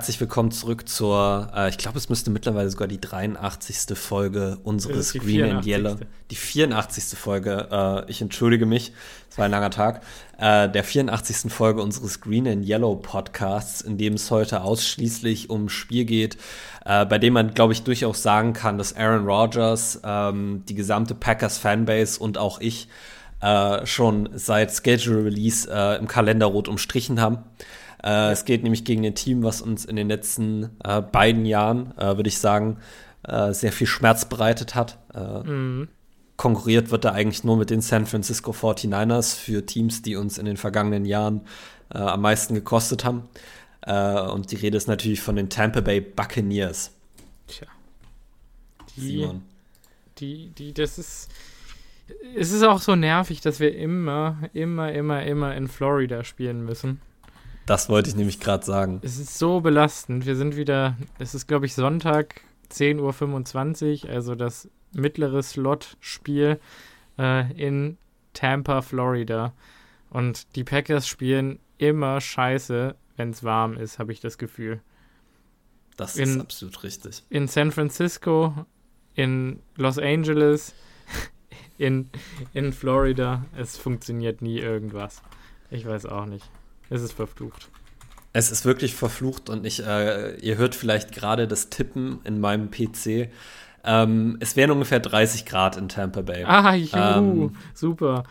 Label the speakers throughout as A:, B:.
A: Herzlich willkommen zurück zur, äh, ich glaube, es müsste mittlerweile sogar die 83. Folge unseres Green 84. and Yellow. Die 84. Folge, äh, ich entschuldige mich, es war ein langer Tag, äh, der 84. Folge unseres Green and Yellow Podcasts, in dem es heute ausschließlich um Spiel geht, äh, bei dem man, glaube ich, durchaus sagen kann, dass Aaron Rodgers, ähm, die gesamte Packers Fanbase und auch ich äh, schon seit Schedule Release äh, im Kalender rot umstrichen haben. Äh, es geht nämlich gegen ein Team, was uns in den letzten äh, beiden Jahren, äh, würde ich sagen, äh, sehr viel Schmerz bereitet hat. Äh, mhm. Konkurriert wird da eigentlich nur mit den San Francisco 49ers für Teams, die uns in den vergangenen Jahren äh, am meisten gekostet haben. und die Rede ist natürlich von den Tampa Bay Buccaneers. Tja.
B: Die, Simon. Die, die, das ist. Es ist auch so nervig, dass wir immer, immer, immer, immer in Florida spielen müssen.
A: Das wollte ich nämlich gerade sagen.
B: Es ist so belastend. Wir sind wieder, es ist glaube ich Sonntag 10.25 Uhr, also das mittlere Slot-Spiel äh, in Tampa, Florida. Und die Packers spielen immer scheiße, wenn es warm ist, habe ich das Gefühl.
A: Das in, ist absolut richtig.
B: In San Francisco, in Los Angeles, in, in Florida, es funktioniert nie irgendwas. Ich weiß auch nicht. Es ist verflucht.
A: Es ist wirklich verflucht und ich, äh, ihr hört vielleicht gerade das Tippen in meinem PC. Ähm, es wären ungefähr 30 Grad in Tampa Bay.
B: Ah, juhu, ähm, super.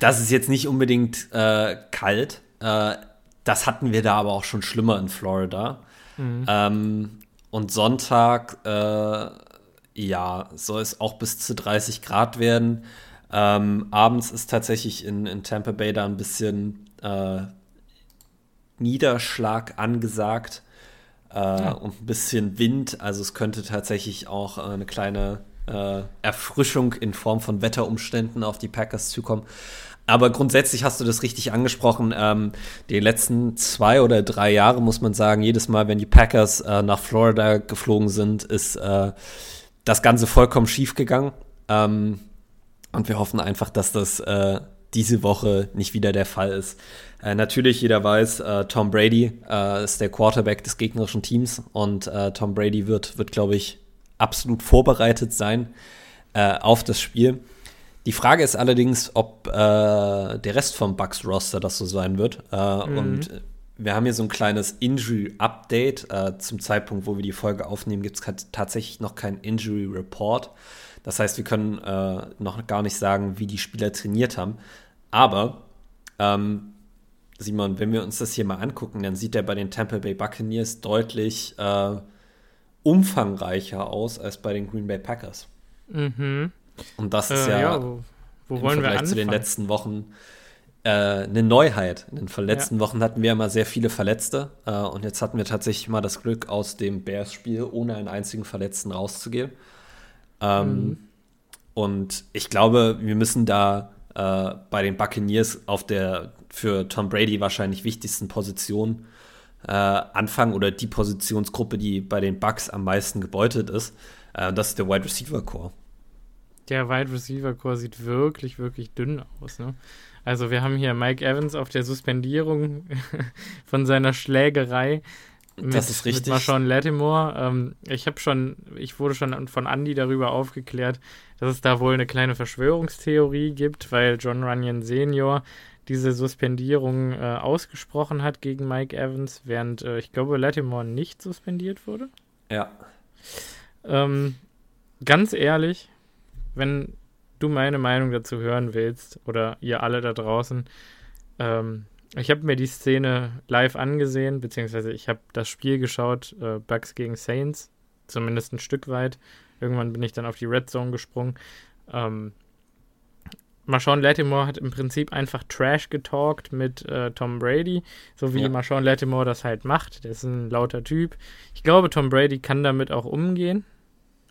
A: Das ist jetzt nicht unbedingt äh, kalt. Äh, das hatten wir da aber auch schon schlimmer in Florida. Mhm. Ähm, und Sonntag, äh, ja, soll es auch bis zu 30 Grad werden. Ähm, abends ist tatsächlich in, in Tampa Bay da ein bisschen äh, Niederschlag angesagt äh, ja. und ein bisschen Wind. Also es könnte tatsächlich auch äh, eine kleine äh, Erfrischung in Form von Wetterumständen auf die Packers zukommen. Aber grundsätzlich hast du das richtig angesprochen. Ähm, die letzten zwei oder drei Jahre muss man sagen, jedes Mal, wenn die Packers äh, nach Florida geflogen sind, ist äh, das Ganze vollkommen schief gegangen. Ähm, und wir hoffen einfach, dass das äh, diese Woche nicht wieder der Fall ist. Äh, natürlich, jeder weiß, äh, Tom Brady äh, ist der Quarterback des gegnerischen Teams und äh, Tom Brady wird, wird glaube ich, absolut vorbereitet sein äh, auf das Spiel. Die Frage ist allerdings, ob äh, der Rest vom Bucks-Roster das so sein wird. Mhm. Und wir haben hier so ein kleines Injury-Update. zum Zeitpunkt, wo wir die Folge aufnehmen, gibt es tatsächlich noch keinen Injury-Report. Das heißt, wir können äh, noch gar nicht sagen, wie die Spieler trainiert haben. Aber, ähm, Simon, wenn wir uns das hier mal angucken, dann sieht er bei den Tampa Bay Buccaneers deutlich äh, umfangreicher aus als bei den Green Bay Packers. Mhm. Und das ist äh, ja, ja wo, wo im wollen Vergleich wir zu den letzten Wochen äh, eine Neuheit. In den letzten ja. Wochen hatten wir immer sehr viele Verletzte äh, und jetzt hatten wir tatsächlich mal das Glück, aus dem Bears-Spiel ohne einen einzigen Verletzten rauszugehen. Ähm, mhm. Und ich glaube, wir müssen da äh, bei den Buccaneers auf der für Tom Brady wahrscheinlich wichtigsten Position äh, anfangen oder die Positionsgruppe, die bei den Bucks am meisten gebeutet ist. Äh, das ist der Wide Receiver Core.
B: Der Wide Receiver Core sieht wirklich, wirklich dünn aus. Ne? Also wir haben hier Mike Evans auf der Suspendierung von seiner Schlägerei. Mit, das ist richtig. Mit Marshawn Lattimore. Ähm, ich habe schon, ich wurde schon von Andy darüber aufgeklärt, dass es da wohl eine kleine Verschwörungstheorie gibt, weil John Runyon Senior diese Suspendierung äh, ausgesprochen hat gegen Mike Evans, während äh, ich glaube Lattimore nicht suspendiert wurde.
A: Ja.
B: Ähm, ganz ehrlich, wenn du meine Meinung dazu hören willst oder ihr alle da draußen, ähm, ich habe mir die Szene live angesehen, beziehungsweise ich habe das Spiel geschaut, äh, Bucks gegen Saints, zumindest ein Stück weit. Irgendwann bin ich dann auf die Red Zone gesprungen. Ähm, Marshawn Lattimore hat im Prinzip einfach Trash getalkt mit äh, Tom Brady, so wie ja. Marshawn Lattimore das halt macht. Der ist ein lauter Typ. Ich glaube, Tom Brady kann damit auch umgehen.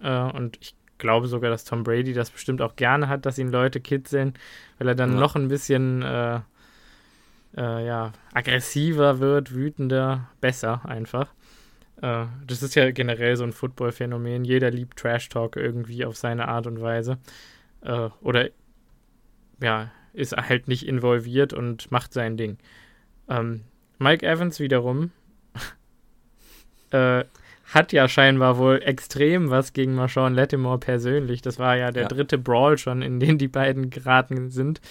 B: Äh, und ich glaube sogar, dass Tom Brady das bestimmt auch gerne hat, dass ihn Leute kitzeln, weil er dann ja. noch ein bisschen äh, äh, ja, aggressiver wird, wütender, besser einfach. Äh, das ist ja generell so ein Football-Phänomen. Jeder liebt Trash-Talk irgendwie auf seine Art und Weise. Äh, oder ja, ist halt nicht involviert und macht sein Ding. Ähm, Mike Evans wiederum äh, hat ja scheinbar wohl extrem was gegen Marshawn Lattimore persönlich. Das war ja der ja. dritte Brawl schon, in den die beiden geraten sind.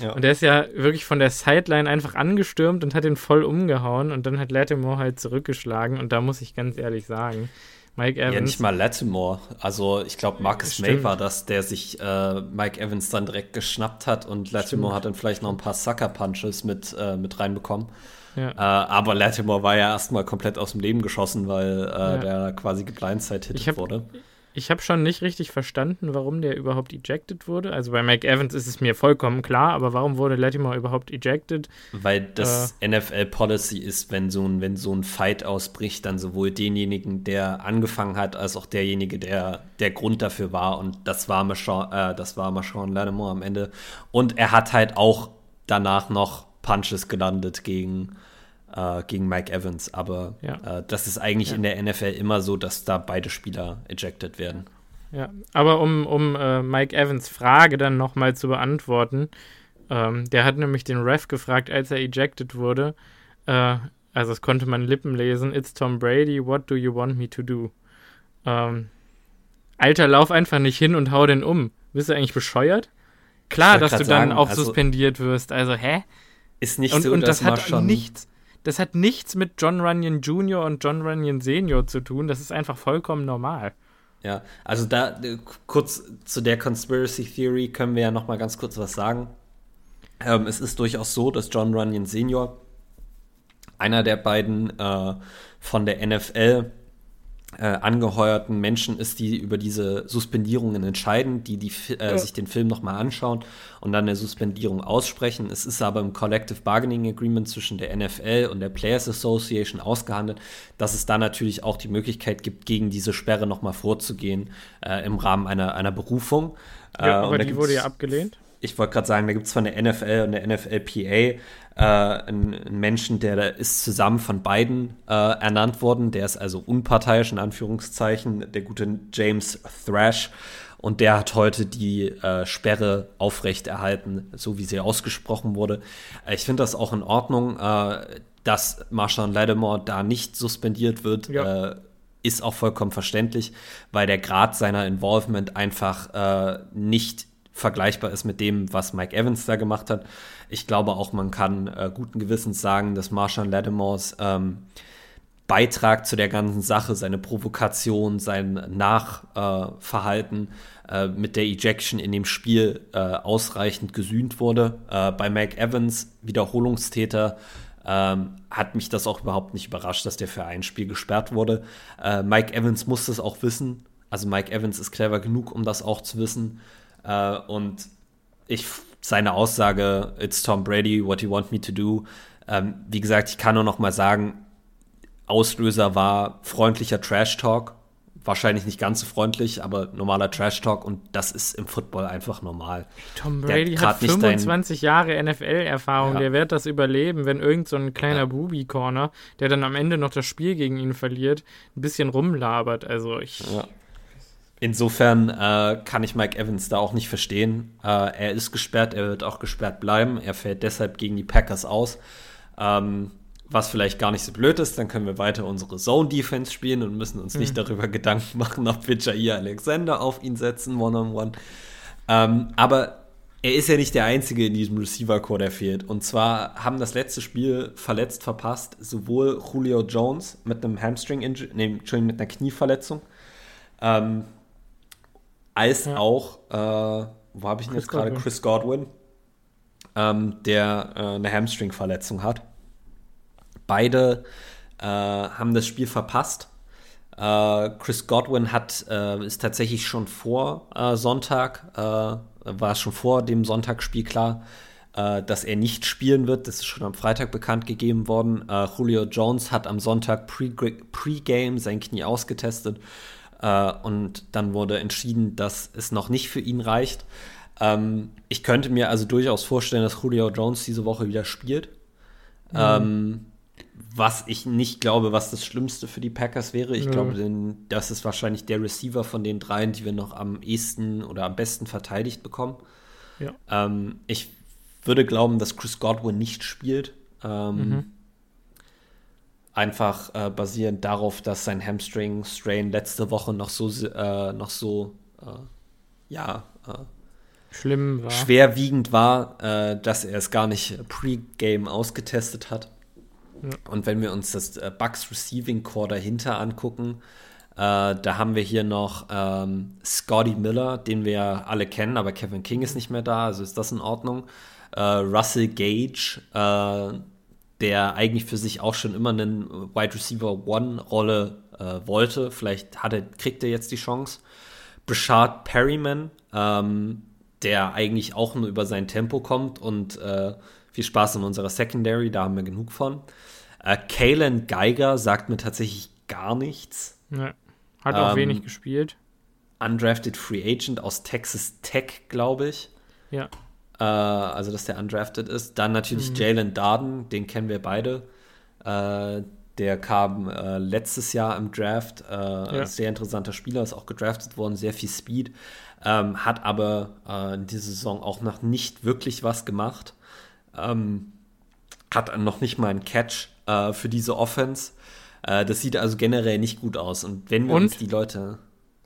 B: Ja. Und der ist ja wirklich von der Sideline einfach angestürmt und hat ihn voll umgehauen und dann hat Lattimore halt zurückgeschlagen und da muss ich ganz ehrlich sagen,
A: Mike Evans. Ja, nicht mal Lattimore. Also ich glaube, Marcus May war das, der sich äh, Mike Evans dann direkt geschnappt hat und Lattimore hat dann vielleicht noch ein paar Sucker-Punches mit, äh, mit reinbekommen. Ja. Äh, aber Lattimore war ja erstmal komplett aus dem Leben geschossen, weil äh, ja. der quasi geblindside-hitted wurde.
B: Ich habe schon nicht richtig verstanden, warum der überhaupt ejected wurde. Also bei Mike Evans ist es mir vollkommen klar, aber warum wurde Latimer überhaupt ejected?
A: Weil das äh, NFL-Policy ist, wenn so, ein, wenn so ein Fight ausbricht, dann sowohl denjenigen, der angefangen hat, als auch derjenige, der der Grund dafür war. Und das war Marshawn, äh, das war Marshawn Lattimore am Ende. Und er hat halt auch danach noch Punches gelandet gegen äh, gegen Mike Evans. Aber ja. äh, das ist eigentlich ja. in der NFL immer so, dass da beide Spieler ejected werden.
B: Ja, aber um, um äh, Mike Evans Frage dann nochmal zu beantworten, ähm, der hat nämlich den Ref gefragt, als er ejected wurde, äh, also es konnte man Lippen lesen, It's Tom Brady, what do you want me to do? Ähm, Alter, lauf einfach nicht hin und hau den um. Bist du eigentlich bescheuert? Klar, dass du dann sagen, auch also, suspendiert wirst. Also, hä?
A: Ist nicht und, so, und dass das hat schon
B: nichts das hat nichts mit John Runyon Jr. und John Runyon Senior zu tun. Das ist einfach vollkommen normal.
A: Ja, also da äh, kurz zu der Conspiracy Theory können wir ja noch mal ganz kurz was sagen. Ähm, es ist durchaus so, dass John Runyon Senior einer der beiden äh, von der NFL äh, angeheuerten Menschen ist, die über diese Suspendierungen entscheiden, die, die äh, ja. sich den Film nochmal anschauen und dann eine Suspendierung aussprechen. Es ist aber im Collective Bargaining Agreement zwischen der NFL und der Players Association ausgehandelt, dass es da natürlich auch die Möglichkeit gibt, gegen diese Sperre nochmal vorzugehen äh, im Rahmen einer, einer Berufung.
B: Ja, äh, aber die wurde ja abgelehnt.
A: Ich wollte gerade sagen, da gibt es von der NFL und der NFLPA äh, einen, einen, Menschen, der, der ist zusammen von beiden äh, ernannt worden. Der ist also unparteiisch, in Anführungszeichen, der gute James Thrash. Und der hat heute die äh, Sperre aufrechterhalten, so wie sie ausgesprochen wurde. Äh, ich finde das auch in Ordnung, äh, dass Marshawn Lattimore da nicht suspendiert wird. Ja. Äh, ist auch vollkommen verständlich, weil der Grad seiner Involvement einfach nicht vergleichbar ist mit dem, was Mike Evans da gemacht hat. Ich glaube auch, man kann äh, guten Gewissens sagen, dass Marshall Lattimores ähm, Beitrag zu der ganzen Sache, seine Provokation, sein Nachverhalten äh, äh, mit der Ejection in dem Spiel äh, ausreichend gesühnt wurde. Äh, bei Mike Evans, Wiederholungstäter, ähm, hat mich das auch überhaupt nicht überrascht, dass der für ein Spiel gesperrt wurde. Äh, Mike Evans muss das auch wissen. Also Mike Evans ist clever genug, um das auch zu wissen. Äh, und ich, seine Aussage, it's Tom Brady, what you want me to do. Ähm, wie gesagt, ich kann nur noch mal sagen, Auslöser war freundlicher Trash Talk. Wahrscheinlich nicht ganz so freundlich, aber normaler Trash Talk und das ist im Football einfach normal.
B: Tom Brady hat 25 Jahre NFL-Erfahrung, ja. der wird das überleben, wenn irgend so ein kleiner ja. Booby-Corner, der dann am Ende noch das Spiel gegen ihn verliert, ein bisschen rumlabert. Also ich. Ja.
A: Insofern äh, kann ich Mike Evans da auch nicht verstehen. Äh, er ist gesperrt, er wird auch gesperrt bleiben. Er fällt deshalb gegen die Packers aus. Ähm, was vielleicht gar nicht so blöd ist, dann können wir weiter unsere Zone-Defense spielen und müssen uns mhm. nicht darüber Gedanken machen, ob wir Jair Alexander auf ihn setzen, one-on-one. -on -one. ähm, aber er ist ja nicht der Einzige in diesem Receiver-Core, der fehlt. Und zwar haben das letzte Spiel verletzt verpasst, sowohl Julio Jones mit einem Hamstring-Injury, nee, Entschuldigung, mit einer Knieverletzung, ähm, als ja. auch, äh, wo habe ich ihn jetzt gerade? Chris Godwin, ähm, der äh, eine Hamstring-Verletzung hat. Beide äh, haben das Spiel verpasst. Äh, Chris Godwin hat, äh, ist tatsächlich schon vor äh, Sonntag, war schon vor dem Sonntagsspiel klar, dass er nicht spielen wird. Das ist schon am Freitag bekannt gegeben worden. Julio Jones hat am Sonntag Pre-Game Pre sein Knie ausgetestet äh, und dann wurde entschieden, dass es noch nicht für ihn reicht. Ähm, ich könnte mir also durchaus vorstellen, dass Julio Jones diese Woche wieder spielt. Mhm. Ähm, was ich nicht glaube, was das Schlimmste für die Packers wäre. Ich ja. glaube, denn, das ist wahrscheinlich der Receiver von den dreien, die wir noch am ehesten oder am besten verteidigt bekommen. Ja. Ähm, ich würde glauben, dass Chris Godwin nicht spielt. Ähm, mhm. Einfach äh, basierend darauf, dass sein Hamstring-Strain letzte Woche noch so, äh, noch so äh, ja, äh,
B: schlimm war.
A: schwerwiegend war, äh, dass er es gar nicht pre-game ausgetestet hat. Ja. Und wenn wir uns das Bucks Receiving Core dahinter angucken, äh, da haben wir hier noch ähm, Scotty Miller, den wir alle kennen, aber Kevin King ist nicht mehr da, also ist das in Ordnung. Äh, Russell Gage, äh, der eigentlich für sich auch schon immer einen Wide Receiver One-Rolle äh, wollte. Vielleicht hat er, kriegt er jetzt die Chance. Brashard Perryman, ähm, der eigentlich auch nur über sein Tempo kommt und äh, viel Spaß in unserer Secondary, da haben wir genug von. Äh, Kalen Geiger sagt mir tatsächlich gar nichts.
B: Nee. Hat auch ähm, wenig gespielt.
A: Undrafted Free Agent aus Texas Tech, glaube ich.
B: Ja.
A: Äh, also, dass der undrafted ist. Dann natürlich mhm. Jalen Darden, den kennen wir beide. Äh, der kam äh, letztes Jahr im Draft. Äh, ja. Sehr interessanter Spieler, ist auch gedraftet worden, sehr viel Speed. Ähm, hat aber äh, in dieser Saison auch noch nicht wirklich was gemacht. Ähm, hat noch nicht mal einen Catch äh, für diese Offense. Äh, das sieht also generell nicht gut aus. Und wenn wir
B: und,
A: uns die Leute.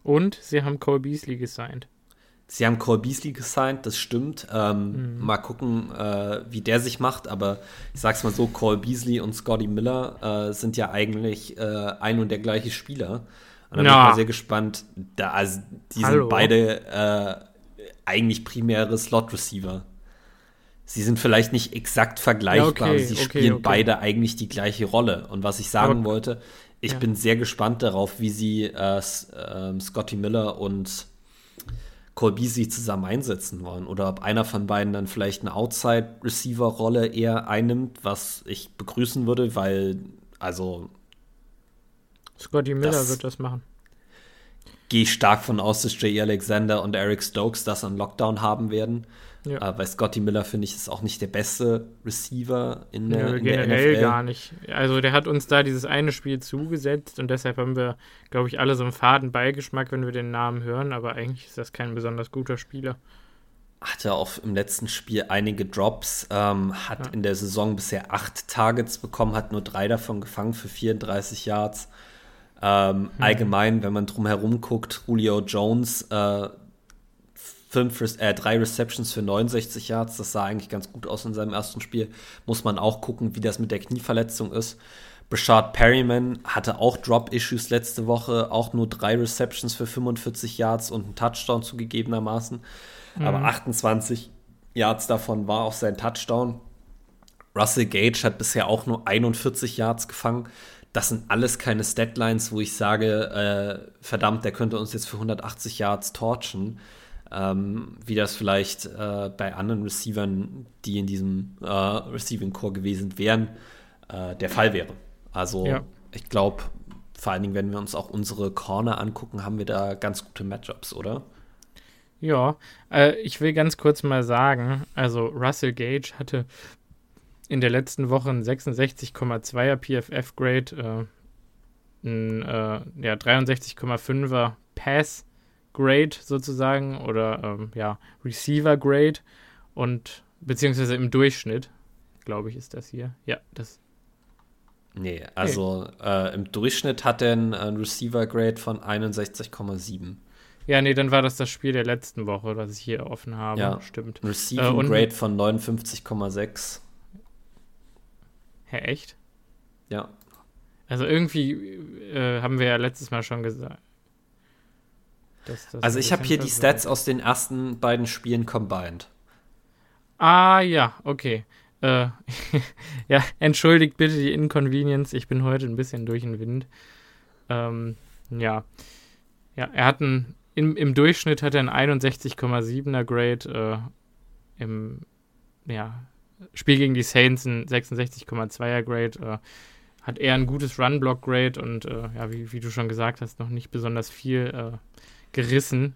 B: Und sie haben Cole Beasley gesigned.
A: Sie haben Cole Beasley gesigned, das stimmt. Ähm, mhm. Mal gucken, äh, wie der sich macht. Aber ich sag's mal so: Cole Beasley und Scotty Miller äh, sind ja eigentlich äh, ein und der gleiche Spieler. Und dann ja. bin ich mal sehr gespannt. Da, also, die Hallo. sind beide äh, eigentlich primäre Slot-Receiver. Sie sind vielleicht nicht exakt vergleichbar, ja, okay, aber sie okay, spielen okay. beide eigentlich die gleiche Rolle. Und was ich sagen aber, wollte, ich ja. bin sehr gespannt darauf, wie sie äh, äh, Scotty Miller und Cole Beasley zusammen einsetzen wollen. Oder ob einer von beiden dann vielleicht eine Outside-Receiver-Rolle eher einnimmt, was ich begrüßen würde, weil, also.
B: Scotty Miller das wird das machen.
A: Gehe ich stark von aus, dass Jay Alexander und Eric Stokes das an Lockdown haben werden. Ja. Äh, weil Scotty Miller, finde ich, ist auch nicht der beste Receiver in der, ja, in der
B: generell NFL. gar nicht. Also der hat uns da dieses eine Spiel zugesetzt und deshalb haben wir, glaube ich, alle so einen faden Beigeschmack, wenn wir den Namen hören, aber eigentlich ist das kein besonders guter Spieler.
A: Hatte auch im letzten Spiel einige Drops, ähm, hat ja. in der Saison bisher acht Targets bekommen, hat nur drei davon gefangen für 34 Yards. Ähm, hm. Allgemein, wenn man drum herum guckt, Julio Jones, äh, fünf, äh, drei Receptions für 69 Yards. Das sah eigentlich ganz gut aus in seinem ersten Spiel. Muss man auch gucken, wie das mit der Knieverletzung ist. Brashard Perryman hatte auch Drop-Issues letzte Woche, auch nur drei Receptions für 45 Yards und einen Touchdown zugegebenermaßen. Mhm. Aber 28 Yards davon war auch sein Touchdown. Russell Gage hat bisher auch nur 41 Yards gefangen. Das sind alles keine Statlines, wo ich sage, äh, verdammt, der könnte uns jetzt für 180 Yards torchen ähm, wie das vielleicht äh, bei anderen Receivern, die in diesem äh, Receiving Core gewesen wären, äh, der Fall wäre. Also ja. ich glaube, vor allen Dingen, wenn wir uns auch unsere Corner angucken, haben wir da ganz gute Matchups, oder?
B: Ja, äh, ich will ganz kurz mal sagen, also Russell Gage hatte in der letzten Woche ein 66,2er PFF-Grade, äh, ein äh, ja, 63,5er Pass Grade sozusagen oder ähm, ja, Receiver Grade und beziehungsweise im Durchschnitt, glaube ich, ist das hier. Ja, das.
A: Nee, also nee. Äh, im Durchschnitt hat er einen, einen Receiver Grade von 61,7.
B: Ja, nee, dann war das das Spiel der letzten Woche, was ich hier offen habe. Ja, stimmt.
A: Receiving äh, Grade von 59,6.
B: Hä, echt?
A: Ja.
B: Also irgendwie äh, haben wir ja letztes Mal schon gesagt,
A: das, das also ich habe hier die Stats aus den ersten beiden Spielen combined.
B: Ah ja, okay. Äh, ja, entschuldigt bitte die Inconvenience. Ich bin heute ein bisschen durch den Wind. Ähm, ja. Ja, er hat einen, im, im Durchschnitt hat er einen 61,7er Grade. Äh, Im ja, Spiel gegen die Saints ein 66,2er Grade. Äh, hat eher ein gutes Run-Block-Grade und äh, ja, wie, wie, du schon gesagt hast, noch nicht besonders viel äh, gerissen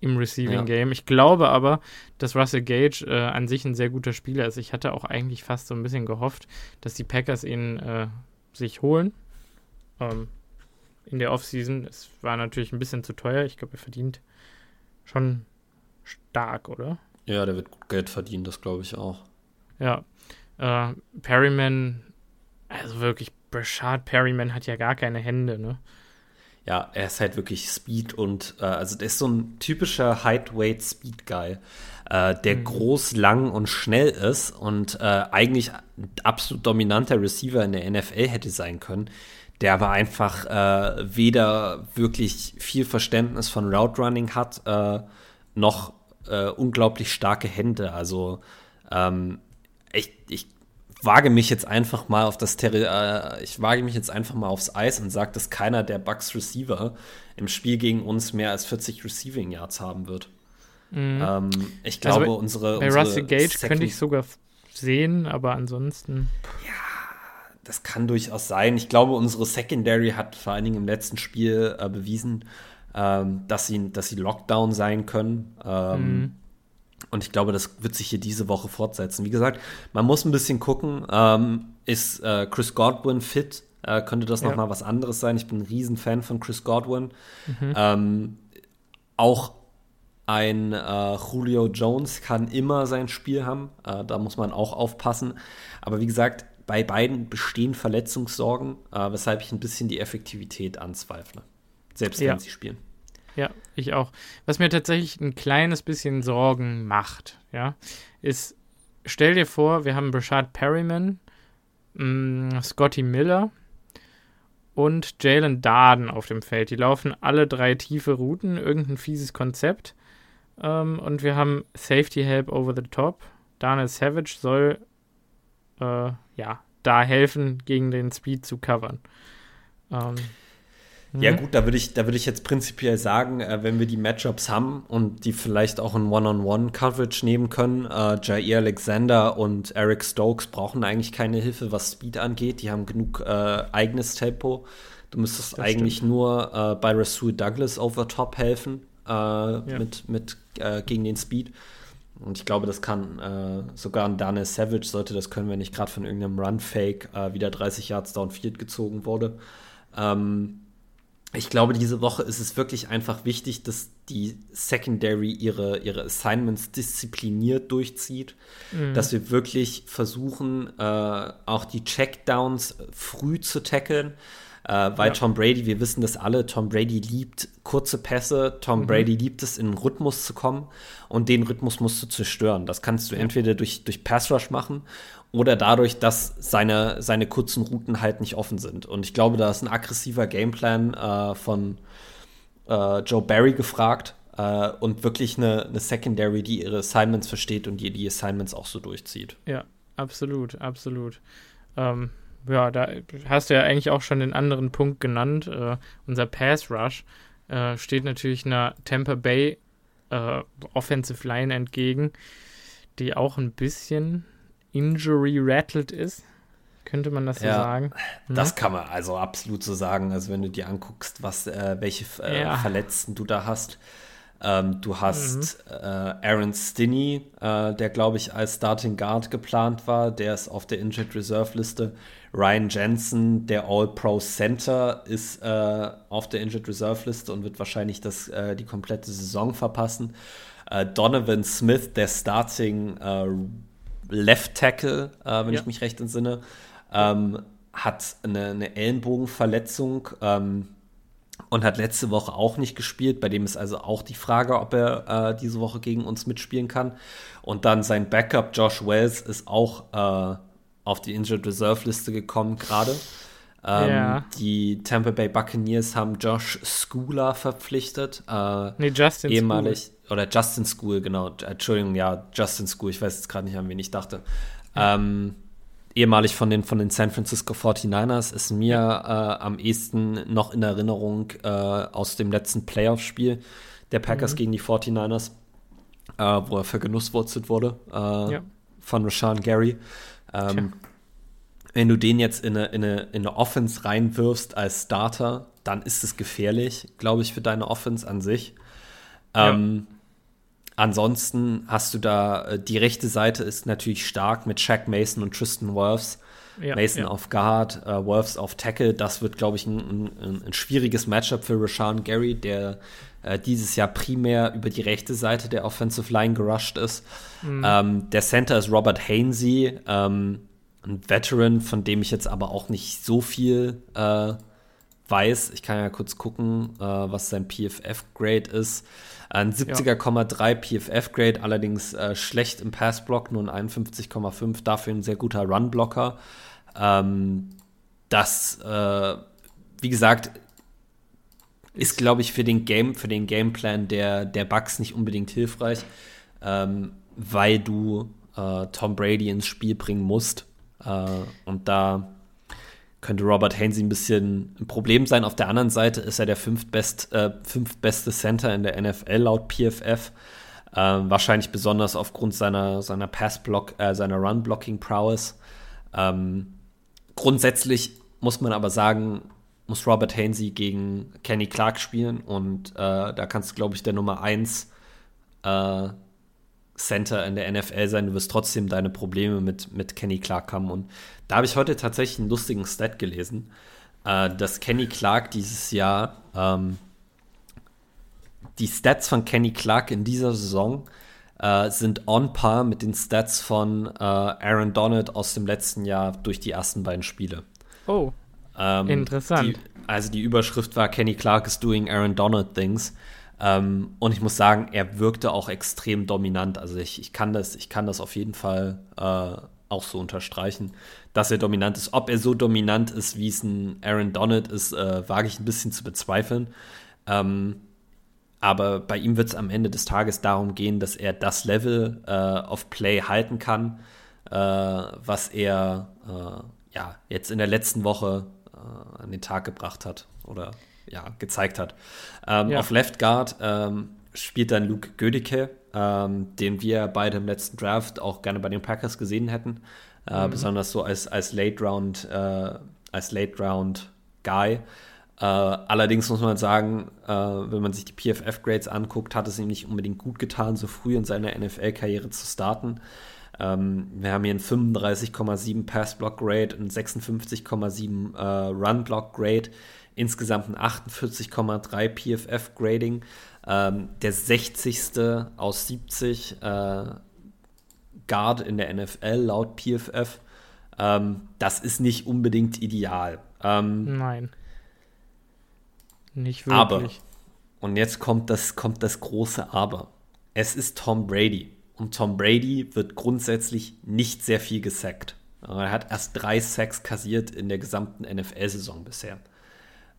B: im Receiving ja. Game. Ich glaube aber, dass Russell Gage äh, an sich ein sehr guter Spieler ist. Ich hatte auch eigentlich fast so ein bisschen gehofft, dass die Packers ihn äh, sich holen ähm, in der Offseason. Es war natürlich ein bisschen zu teuer. Ich glaube, er verdient schon stark, oder?
A: Ja, der wird gut Geld verdienen, das glaube ich auch.
B: Ja. Äh, Perryman, also wirklich Brashard Perryman hat ja gar keine Hände, ne?
A: Ja, er ist halt wirklich Speed und äh, also der ist so ein typischer Height-Weight Speed Guy, äh, der mhm. groß, lang und schnell ist und äh, eigentlich ein absolut dominanter Receiver in der NFL hätte sein können, der aber einfach äh, weder wirklich viel Verständnis von Route Running hat, äh, noch äh, unglaublich starke Hände. Also ähm, ich, ich wage mich jetzt einfach mal auf das Terri äh, ich wage mich jetzt einfach mal aufs Eis und sage, dass keiner der Bucks Receiver im Spiel gegen uns mehr als 40 Receiving Yards haben wird. Mhm. Ähm, ich also glaube, also bei, unsere.
B: Bei
A: unsere
B: Russell Gage Second könnte ich sogar sehen, aber ansonsten.
A: Ja, das kann durchaus sein. Ich glaube, unsere Secondary hat vor allen Dingen im letzten Spiel äh, bewiesen, ähm, dass, sie, dass sie Lockdown sein können. Ähm, mhm. Und ich glaube, das wird sich hier diese Woche fortsetzen. Wie gesagt, man muss ein bisschen gucken, ähm, ist äh, Chris Godwin fit? Äh, könnte das ja. noch mal was anderes sein? Ich bin ein Riesenfan von Chris Godwin. Mhm. Ähm, auch ein äh, Julio Jones kann immer sein Spiel haben. Äh, da muss man auch aufpassen. Aber wie gesagt, bei beiden bestehen Verletzungssorgen, äh, weshalb ich ein bisschen die Effektivität anzweifle. Selbst ja. wenn sie spielen.
B: Ja, ich auch. Was mir tatsächlich ein kleines bisschen Sorgen macht, ja, ist, stell dir vor, wir haben Brashad Perryman, mh, mm, Scotty Miller und Jalen Darden auf dem Feld. Die laufen alle drei tiefe Routen, irgendein fieses Konzept. Ähm, und wir haben Safety Help over the top. Daniel Savage soll äh, ja da helfen, gegen den Speed zu covern. Ähm,
A: ja, mhm. gut, da würde ich, da ich jetzt prinzipiell sagen, äh, wenn wir die Matchups haben und die vielleicht auch in One-on-One-Coverage nehmen können, äh, Jair Alexander und Eric Stokes brauchen eigentlich keine Hilfe, was Speed angeht. Die haben genug äh, eigenes Tempo. Du müsstest das eigentlich stimmt. nur äh, bei Rasul Douglas over top helfen äh, ja. mit, mit äh, gegen den Speed. Und ich glaube, das kann äh, sogar ein Daniel Savage sollte das können, wenn nicht gerade von irgendeinem Run-Fake äh, wieder 30 Yards downfield gezogen wurde. Ähm, ich glaube, diese Woche ist es wirklich einfach wichtig, dass die Secondary ihre, ihre Assignments diszipliniert durchzieht, mhm. dass wir wirklich versuchen, äh, auch die Checkdowns früh zu tackeln. Äh, weil ja. Tom Brady, wir wissen das alle, Tom Brady liebt kurze Pässe, Tom mhm. Brady liebt es, in einen Rhythmus zu kommen und den Rhythmus musst du zerstören. Das kannst du entweder durch, durch Pass Rush machen oder dadurch, dass seine, seine kurzen Routen halt nicht offen sind. Und ich glaube, da ist ein aggressiver Gameplan äh, von äh, Joe Barry gefragt äh, und wirklich eine, eine Secondary, die ihre Assignments versteht und die die Assignments auch so durchzieht.
B: Ja, absolut, absolut. Ähm, ja, da hast du ja eigentlich auch schon den anderen Punkt genannt. Äh, unser Pass Rush äh, steht natürlich einer Tampa Bay äh, Offensive Line entgegen, die auch ein bisschen injury-rattled ist. Könnte man das so ja, sagen?
A: Hm? Das kann man also absolut so sagen. Also wenn du dir anguckst, was, äh, welche äh, ja. Verletzten du da hast. Ähm, du hast mhm. äh, Aaron Stinney, äh, der glaube ich als Starting Guard geplant war, der ist auf der Injured Reserve Liste. Ryan Jensen, der All-Pro Center, ist äh, auf der Injured Reserve Liste und wird wahrscheinlich das, äh, die komplette Saison verpassen. Donovan Smith, der Starting Left Tackle, äh, wenn ja. ich mich recht entsinne, ähm, hat eine, eine Ellenbogenverletzung ähm, und hat letzte Woche auch nicht gespielt. Bei dem ist also auch die Frage, ob er äh, diese Woche gegen uns mitspielen kann. Und dann sein Backup Josh Wells ist auch äh, auf die Injured Reserve Liste gekommen gerade. Ähm, ja. Die Tampa Bay Buccaneers haben Josh Schooler verpflichtet. Äh,
B: nee, Justin
A: ehemalig, School. Oder Justin School, genau. Entschuldigung, ja, Justin School. Ich weiß jetzt gerade nicht, an wen ich dachte. Ja. Ähm, ehemalig von den, von den San Francisco 49ers ist mir äh, am ehesten noch in Erinnerung äh, aus dem letzten Playoff-Spiel der Packers mhm. gegen die 49ers, äh, wo er vergenusswurzelt wurde äh, ja. von Rashawn Gary. Ähm, wenn du den jetzt in eine, in, eine, in eine Offense reinwirfst als Starter, dann ist es gefährlich, glaube ich, für deine Offense an sich. Ähm, ja. Ansonsten hast du da, äh, die rechte Seite ist natürlich stark mit Shaq Mason und Tristan Wirfs. Ja, Mason ja. auf Guard, äh, Wirfs auf Tackle. Das wird, glaube ich, ein, ein, ein, schwieriges Matchup für Rashawn Gary, der äh, dieses Jahr primär über die rechte Seite der Offensive Line gerusht ist. Mhm. Ähm, der Center ist Robert Hainsey. Ähm, ein Veteran, von dem ich jetzt aber auch nicht so viel äh, weiß. Ich kann ja kurz gucken, äh, was sein PFF-Grade ist. Ein 70er,3 PFF-Grade, allerdings äh, schlecht im Passblock, nur ein 51,5, dafür ein sehr guter Run-Blocker. Ähm, das, äh, wie gesagt, ist, glaube ich, für den Game, für den Gameplan der, der Bugs nicht unbedingt hilfreich, ähm, weil du äh, Tom Brady ins Spiel bringen musst. Äh, und da könnte Robert Hainsey ein bisschen ein Problem sein. Auf der anderen Seite ist er der fünftbest, äh, fünftbeste Center in der NFL laut PFF. Äh, wahrscheinlich besonders aufgrund seiner, seiner Pass-Block, äh, seiner Run-Blocking-Prowess. Ähm, grundsätzlich muss man aber sagen, muss Robert Hainsey gegen Kenny Clark spielen und äh, da kannst du, glaube ich, der Nummer 1 äh, Center in der NFL sein, du wirst trotzdem deine Probleme mit, mit Kenny Clark haben. Und da habe ich heute tatsächlich einen lustigen Stat gelesen, äh, dass Kenny Clark dieses Jahr ähm, die Stats von Kenny Clark in dieser Saison äh, sind on par mit den Stats von äh, Aaron Donald aus dem letzten Jahr durch die ersten beiden Spiele.
B: Oh. Ähm, interessant.
A: Die, also die Überschrift war Kenny Clark is doing Aaron Donald things. Ähm, und ich muss sagen, er wirkte auch extrem dominant. Also ich, ich, kann, das, ich kann das auf jeden Fall äh, auch so unterstreichen, dass er dominant ist. Ob er so dominant ist, wie es ein Aaron Donald ist, äh, wage ich ein bisschen zu bezweifeln. Ähm, aber bei ihm wird es am Ende des Tages darum gehen, dass er das Level äh, of Play halten kann, äh, was er äh, ja, jetzt in der letzten Woche äh, an den Tag gebracht hat. Oder ja, gezeigt hat. Ähm, ja. Auf Left Guard ähm, spielt dann Luke Gödicke, ähm, den wir beide im letzten Draft auch gerne bei den Packers gesehen hätten. Äh, mhm. Besonders so als, als Late Round, äh, als Late Round Guy. Äh, allerdings muss man sagen, äh, wenn man sich die PFF-Grades anguckt, hat es ihm nicht unbedingt gut getan, so früh in seiner NFL-Karriere zu starten. Ähm, wir haben hier einen 35,7 Pass-Block-Grade und 56,7 äh, Run-Block-Grade insgesamt ein 48,3 PFF-Grading. Ähm, der 60. aus 70 äh, Guard in der NFL laut PFF. Ähm, das ist nicht unbedingt ideal.
B: Ähm, Nein.
A: Nicht wirklich. Aber, und jetzt kommt das, kommt das große Aber. Es ist Tom Brady. Und Tom Brady wird grundsätzlich nicht sehr viel gesackt. Er hat erst drei Sacks kassiert in der gesamten NFL-Saison bisher.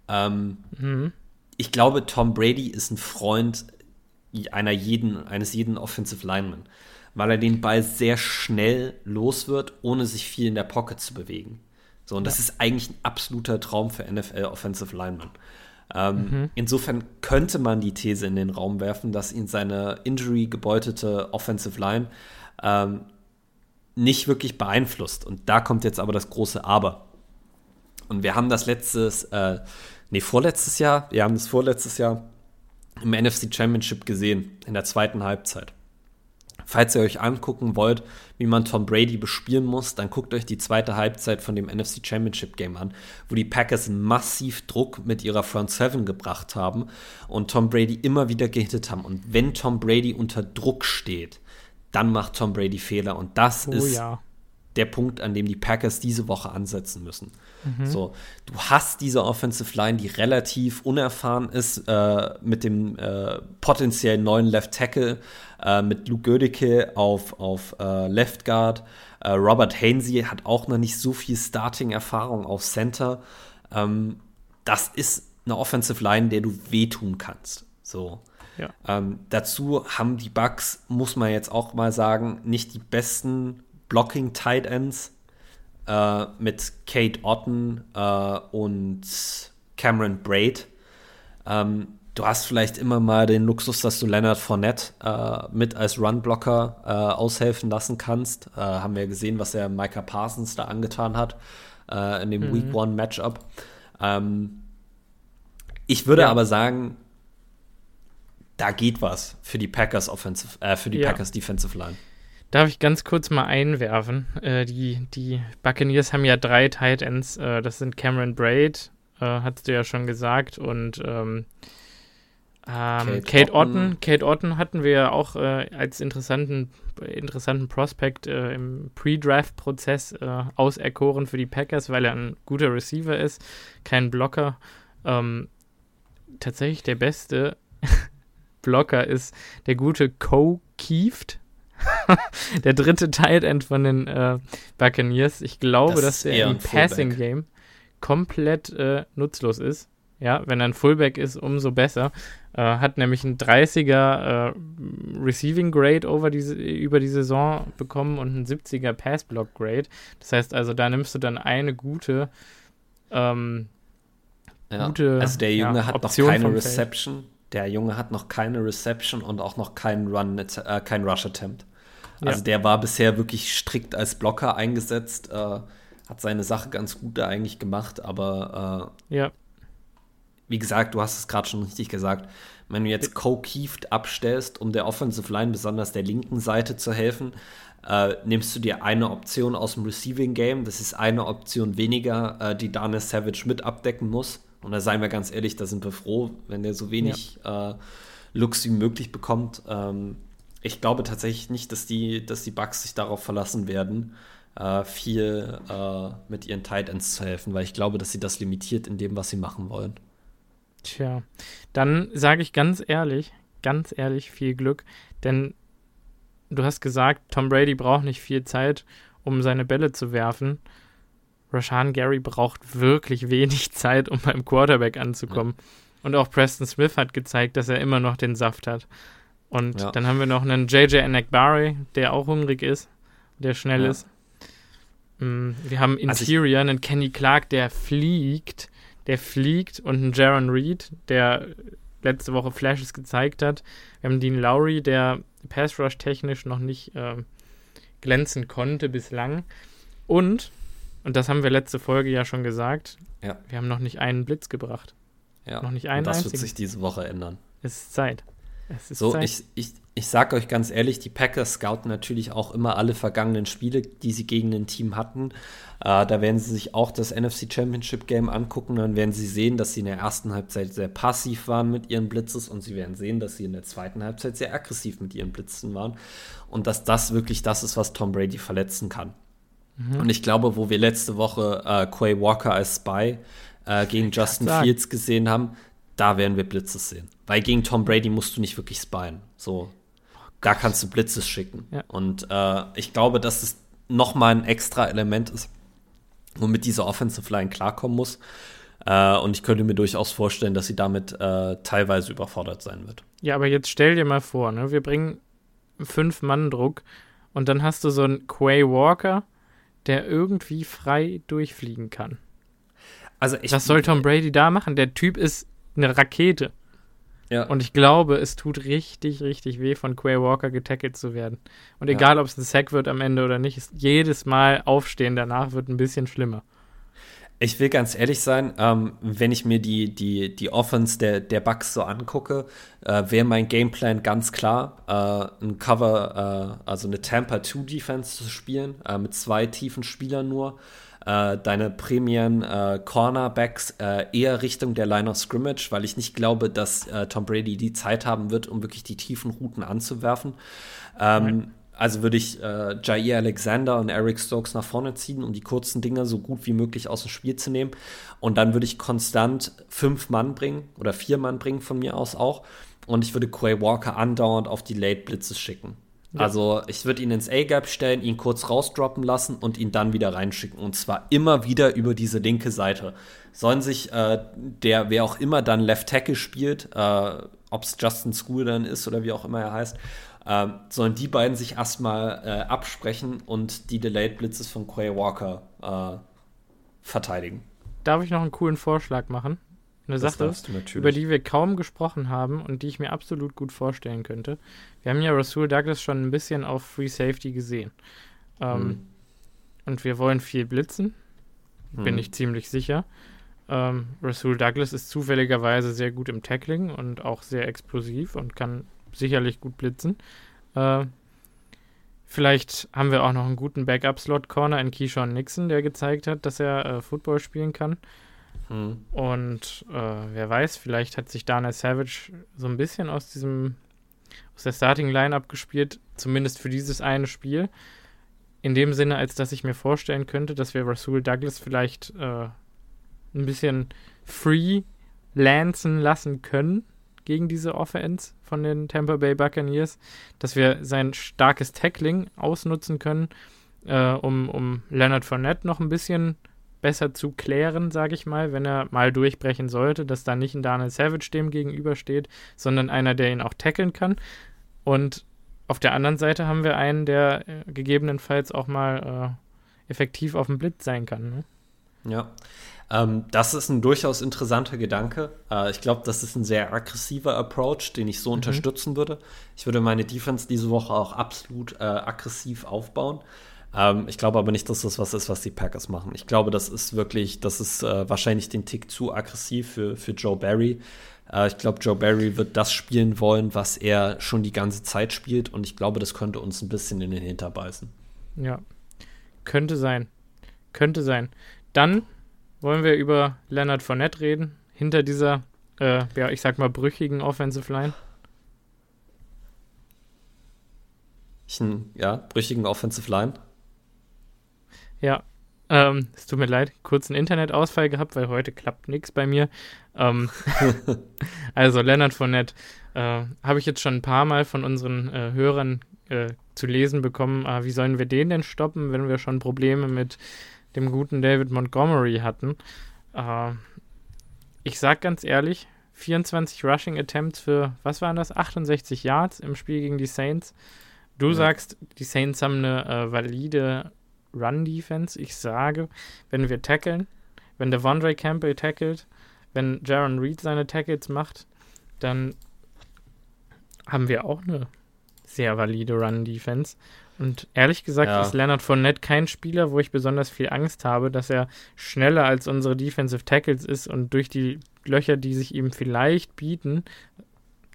A: Ähm, mhm. Ich glaube, Tom Brady ist ein Freund einer jeden, eines jeden Offensive Lineman, weil er den Ball sehr schnell los wird, ohne sich viel in der Pocket zu bewegen. So, und ja. das ist eigentlich ein absoluter Traum für NFL Offensive Lineman. Ähm, mhm. Insofern könnte man die These in den Raum werfen, dass ihn seine injury-gebeutete Offensive Line ähm, nicht wirklich beeinflusst. Und da kommt jetzt aber das große Aber. Und wir haben das letztes, äh, nee, vorletztes Jahr, wir haben das vorletztes Jahr im NFC Championship gesehen, in der zweiten Halbzeit. Falls ihr euch angucken wollt, wie man Tom Brady bespielen muss, dann guckt euch die zweite Halbzeit von dem NFC Championship Game an, wo die Packers massiv Druck mit ihrer Front Seven gebracht haben und Tom Brady immer wieder gehittet haben. Und wenn Tom Brady unter Druck steht, dann macht Tom Brady Fehler. Und das oh, ist ja der Punkt, an dem die Packers diese Woche ansetzen müssen. Mhm. So, du hast diese Offensive Line, die relativ unerfahren ist, äh, mit dem äh, potenziellen neuen Left Tackle, äh, mit Luke Gödecke auf, auf äh, Left Guard. Äh, Robert Hainsey hat auch noch nicht so viel Starting-Erfahrung auf Center. Ähm, das ist eine Offensive Line, der du wehtun kannst. So. Ja. Ähm, dazu haben die Bucks, muss man jetzt auch mal sagen, nicht die besten Blocking Tight Ends äh, mit Kate Otten äh, und Cameron Braid. Ähm, du hast vielleicht immer mal den Luxus, dass du Leonard Fournette äh, mit als Runblocker äh, aushelfen lassen kannst. Äh, haben wir gesehen, was er Micah Parsons da angetan hat äh, in dem mhm. Week One Matchup. Ähm, ich würde ja. aber sagen, da geht was für die Packers Offensive, für die ja. Packers Defensive Line.
B: Darf ich ganz kurz mal einwerfen? Äh, die, die Buccaneers haben ja drei Tight Ends. Äh, das sind Cameron Braid, äh, hast du ja schon gesagt, und ähm, Ähm, Kate, Kate Otten. Otten. Kate Otten hatten wir auch äh, als interessanten, interessanten Prospect äh, im Pre-Draft-Prozess äh, auserkoren für die Packers, weil er ein guter Receiver ist, kein Blocker. Ähm, tatsächlich der beste Blocker ist der gute Co Kieft. der dritte Tight End von den äh, Buccaneers. Ich glaube, das dass er im Passing Game komplett äh, nutzlos ist. Ja, wenn er ein Fullback ist, umso besser. Äh, hat nämlich ein 30er äh, Receiving Grade over diese, über die Saison bekommen und ein 70er Pass Block Grade. Das heißt also, da nimmst du dann eine gute, ähm,
A: ja. gute Also der Junge ja, hat Option noch keine Reception. Feld. Der Junge hat noch keine Reception und auch noch keinen Run, äh, kein Rush Attempt. Also ja. der war bisher wirklich strikt als Blocker eingesetzt, äh, hat seine Sache ganz gut da eigentlich gemacht, aber
B: äh, ja
A: wie gesagt, du hast es gerade schon richtig gesagt, wenn du jetzt Co Kieft abstellst, um der Offensive Line, besonders der linken Seite zu helfen, äh, nimmst du dir eine Option aus dem Receiving Game. Das ist eine Option weniger, äh, die Dana Savage mit abdecken muss. Und da seien wir ganz ehrlich, da sind wir froh, wenn der so wenig ja. äh, Looks wie möglich bekommt. Ähm, ich glaube tatsächlich nicht, dass die, dass die Bugs sich darauf verlassen werden, äh, viel äh, mit ihren Tight Ends zu helfen, weil ich glaube, dass sie das limitiert in dem, was sie machen wollen.
B: Tja, dann sage ich ganz ehrlich, ganz ehrlich, viel Glück, denn du hast gesagt, Tom Brady braucht nicht viel Zeit, um seine Bälle zu werfen. Rashan Gary braucht wirklich wenig Zeit, um beim Quarterback anzukommen. Ja. Und auch Preston Smith hat gezeigt, dass er immer noch den Saft hat. Und ja. dann haben wir noch einen JJ Enakbari, der auch hungrig ist, der schnell ja. ist. Mm, wir haben Interior, also einen Kenny Clark, der fliegt der fliegt und ein Jaron Reed, der letzte Woche Flashes gezeigt hat. Wir haben Dean Lowry, der Pass Rush technisch noch nicht äh, glänzen konnte bislang. Und, und das haben wir letzte Folge ja schon gesagt,
A: ja.
B: wir haben noch nicht einen Blitz gebracht.
A: Ja. Noch nicht einen und das einzigen. wird sich diese Woche ändern.
B: Es ist Zeit.
A: So, ich, ich, ich sage euch ganz ehrlich, die Packers scouten natürlich auch immer alle vergangenen Spiele, die sie gegen ein Team hatten. Äh, da werden sie sich auch das NFC Championship Game angucken. Dann werden sie sehen, dass sie in der ersten Halbzeit sehr passiv waren mit ihren Blitzes und sie werden sehen, dass sie in der zweiten Halbzeit sehr aggressiv mit ihren Blitzen waren. Und dass das wirklich das ist, was Tom Brady verletzen kann. Mhm. Und ich glaube, wo wir letzte Woche äh, Quay Walker als Spy äh, gegen Justin Fields gesehen haben, da werden wir Blitzes sehen. Weil gegen Tom Brady musst du nicht wirklich spyen. So, da kannst du Blitzes schicken. Ja. Und äh, ich glaube, dass es nochmal ein extra Element ist, womit diese Offensive Line klarkommen muss. Äh, und ich könnte mir durchaus vorstellen, dass sie damit äh, teilweise überfordert sein wird.
B: Ja, aber jetzt stell dir mal vor, ne? wir bringen fünf Mann Druck und dann hast du so einen Quay Walker, der irgendwie frei durchfliegen kann. Also ich, Was soll Tom Brady da machen? Der Typ ist eine Rakete. Ja. Und ich glaube, es tut richtig, richtig weh, von Quay Walker getackelt zu werden. Und egal, ja. ob es ein Sack wird am Ende oder nicht, ist jedes Mal aufstehen danach wird ein bisschen schlimmer.
A: Ich will ganz ehrlich sein, ähm, wenn ich mir die, die, die Offense der, der Bucks so angucke, äh, wäre mein Gameplan ganz klar, äh, ein Cover, äh, also eine Tampa 2 Defense zu spielen, äh, mit zwei tiefen Spielern nur äh, deine Premieren äh, Cornerbacks äh, eher Richtung der Line of Scrimmage, weil ich nicht glaube, dass äh, Tom Brady die Zeit haben wird, um wirklich die tiefen Routen anzuwerfen. Ähm, Also würde ich äh, Jair Alexander und Eric Stokes nach vorne ziehen, um die kurzen Dinger so gut wie möglich aus dem Spiel zu nehmen. Und dann würde ich konstant fünf Mann bringen oder vier Mann bringen von mir aus auch. Und ich würde Quay Walker andauernd auf die Late Blitzes schicken. Also ich würde ihn ins A-Gap stellen, ihn kurz rausdroppen lassen und ihn dann wieder reinschicken. Und zwar immer wieder über diese linke Seite. Sollen sich äh, der, wer auch immer dann Left Tackle spielt, äh, ob es Justin School dann ist oder wie auch immer er heißt, äh, sollen die beiden sich erstmal äh, absprechen und die Delayed Blitzes von Quay Walker äh, verteidigen.
B: Darf ich noch einen coolen Vorschlag machen? Eine das Sache, über die wir kaum gesprochen haben und die ich mir absolut gut vorstellen könnte. Wir haben ja Rasul Douglas schon ein bisschen auf Free Safety gesehen. Ähm, hm. Und wir wollen viel blitzen, bin hm. ich ziemlich sicher. Ähm, Rasul Douglas ist zufälligerweise sehr gut im Tackling und auch sehr explosiv und kann sicherlich gut blitzen. Äh, vielleicht haben wir auch noch einen guten Backup-Slot-Corner in Keyshawn Nixon, der gezeigt hat, dass er äh, Football spielen kann. Hm. Und äh, wer weiß, vielleicht hat sich Daniel Savage so ein bisschen aus diesem, aus der Starting Lineup gespielt, zumindest für dieses eine Spiel. In dem Sinne, als dass ich mir vorstellen könnte, dass wir Rasul Douglas vielleicht äh, ein bisschen free lancen lassen können gegen diese Offense von den Tampa Bay Buccaneers, dass wir sein starkes Tackling ausnutzen können, äh, um, um Leonard Fournette noch ein bisschen besser zu klären, sage ich mal, wenn er mal durchbrechen sollte, dass da nicht ein Daniel Savage dem gegenübersteht, sondern einer, der ihn auch tackeln kann. Und auf der anderen Seite haben wir einen, der äh, gegebenenfalls auch mal äh, effektiv auf dem Blitz sein kann. Ne?
A: Ja. Ähm, das ist ein durchaus interessanter Gedanke. Äh, ich glaube, das ist ein sehr aggressiver Approach, den ich so mhm. unterstützen würde. Ich würde meine Defense diese Woche auch absolut äh, aggressiv aufbauen. Ähm, ich glaube aber nicht, dass das was ist, was die Packers machen. Ich glaube, das ist wirklich, das ist äh, wahrscheinlich den Tick zu aggressiv für, für Joe Barry. Äh, ich glaube, Joe Barry wird das spielen wollen, was er schon die ganze Zeit spielt. Und ich glaube, das könnte uns ein bisschen in den Hinter beißen.
B: Ja, könnte sein. Könnte sein. Dann wollen wir über Leonard Fournette reden, hinter dieser, äh, ja, ich sag mal, brüchigen Offensive Line.
A: Ja, brüchigen Offensive Line.
B: Ja, ähm, es tut mir leid, kurzen Internetausfall gehabt, weil heute klappt nichts bei mir. Ähm, also Leonard Fournette äh, habe ich jetzt schon ein paar Mal von unseren äh, Hörern äh, zu lesen bekommen. Ah, wie sollen wir den denn stoppen, wenn wir schon Probleme mit dem guten David Montgomery hatten. Äh, ich sag ganz ehrlich, 24 Rushing Attempts für, was waren das, 68 Yards im Spiel gegen die Saints. Du ja. sagst, die Saints haben eine äh, valide Run-Defense. Ich sage, wenn wir tackeln, wenn der Devondre Campbell tackelt, wenn Jaron Reed seine Tackles macht, dann haben wir auch eine sehr valide Run-Defense. Und ehrlich gesagt ja. ist Leonard Fournette kein Spieler, wo ich besonders viel Angst habe, dass er schneller als unsere Defensive Tackles ist und durch die Löcher, die sich ihm vielleicht bieten,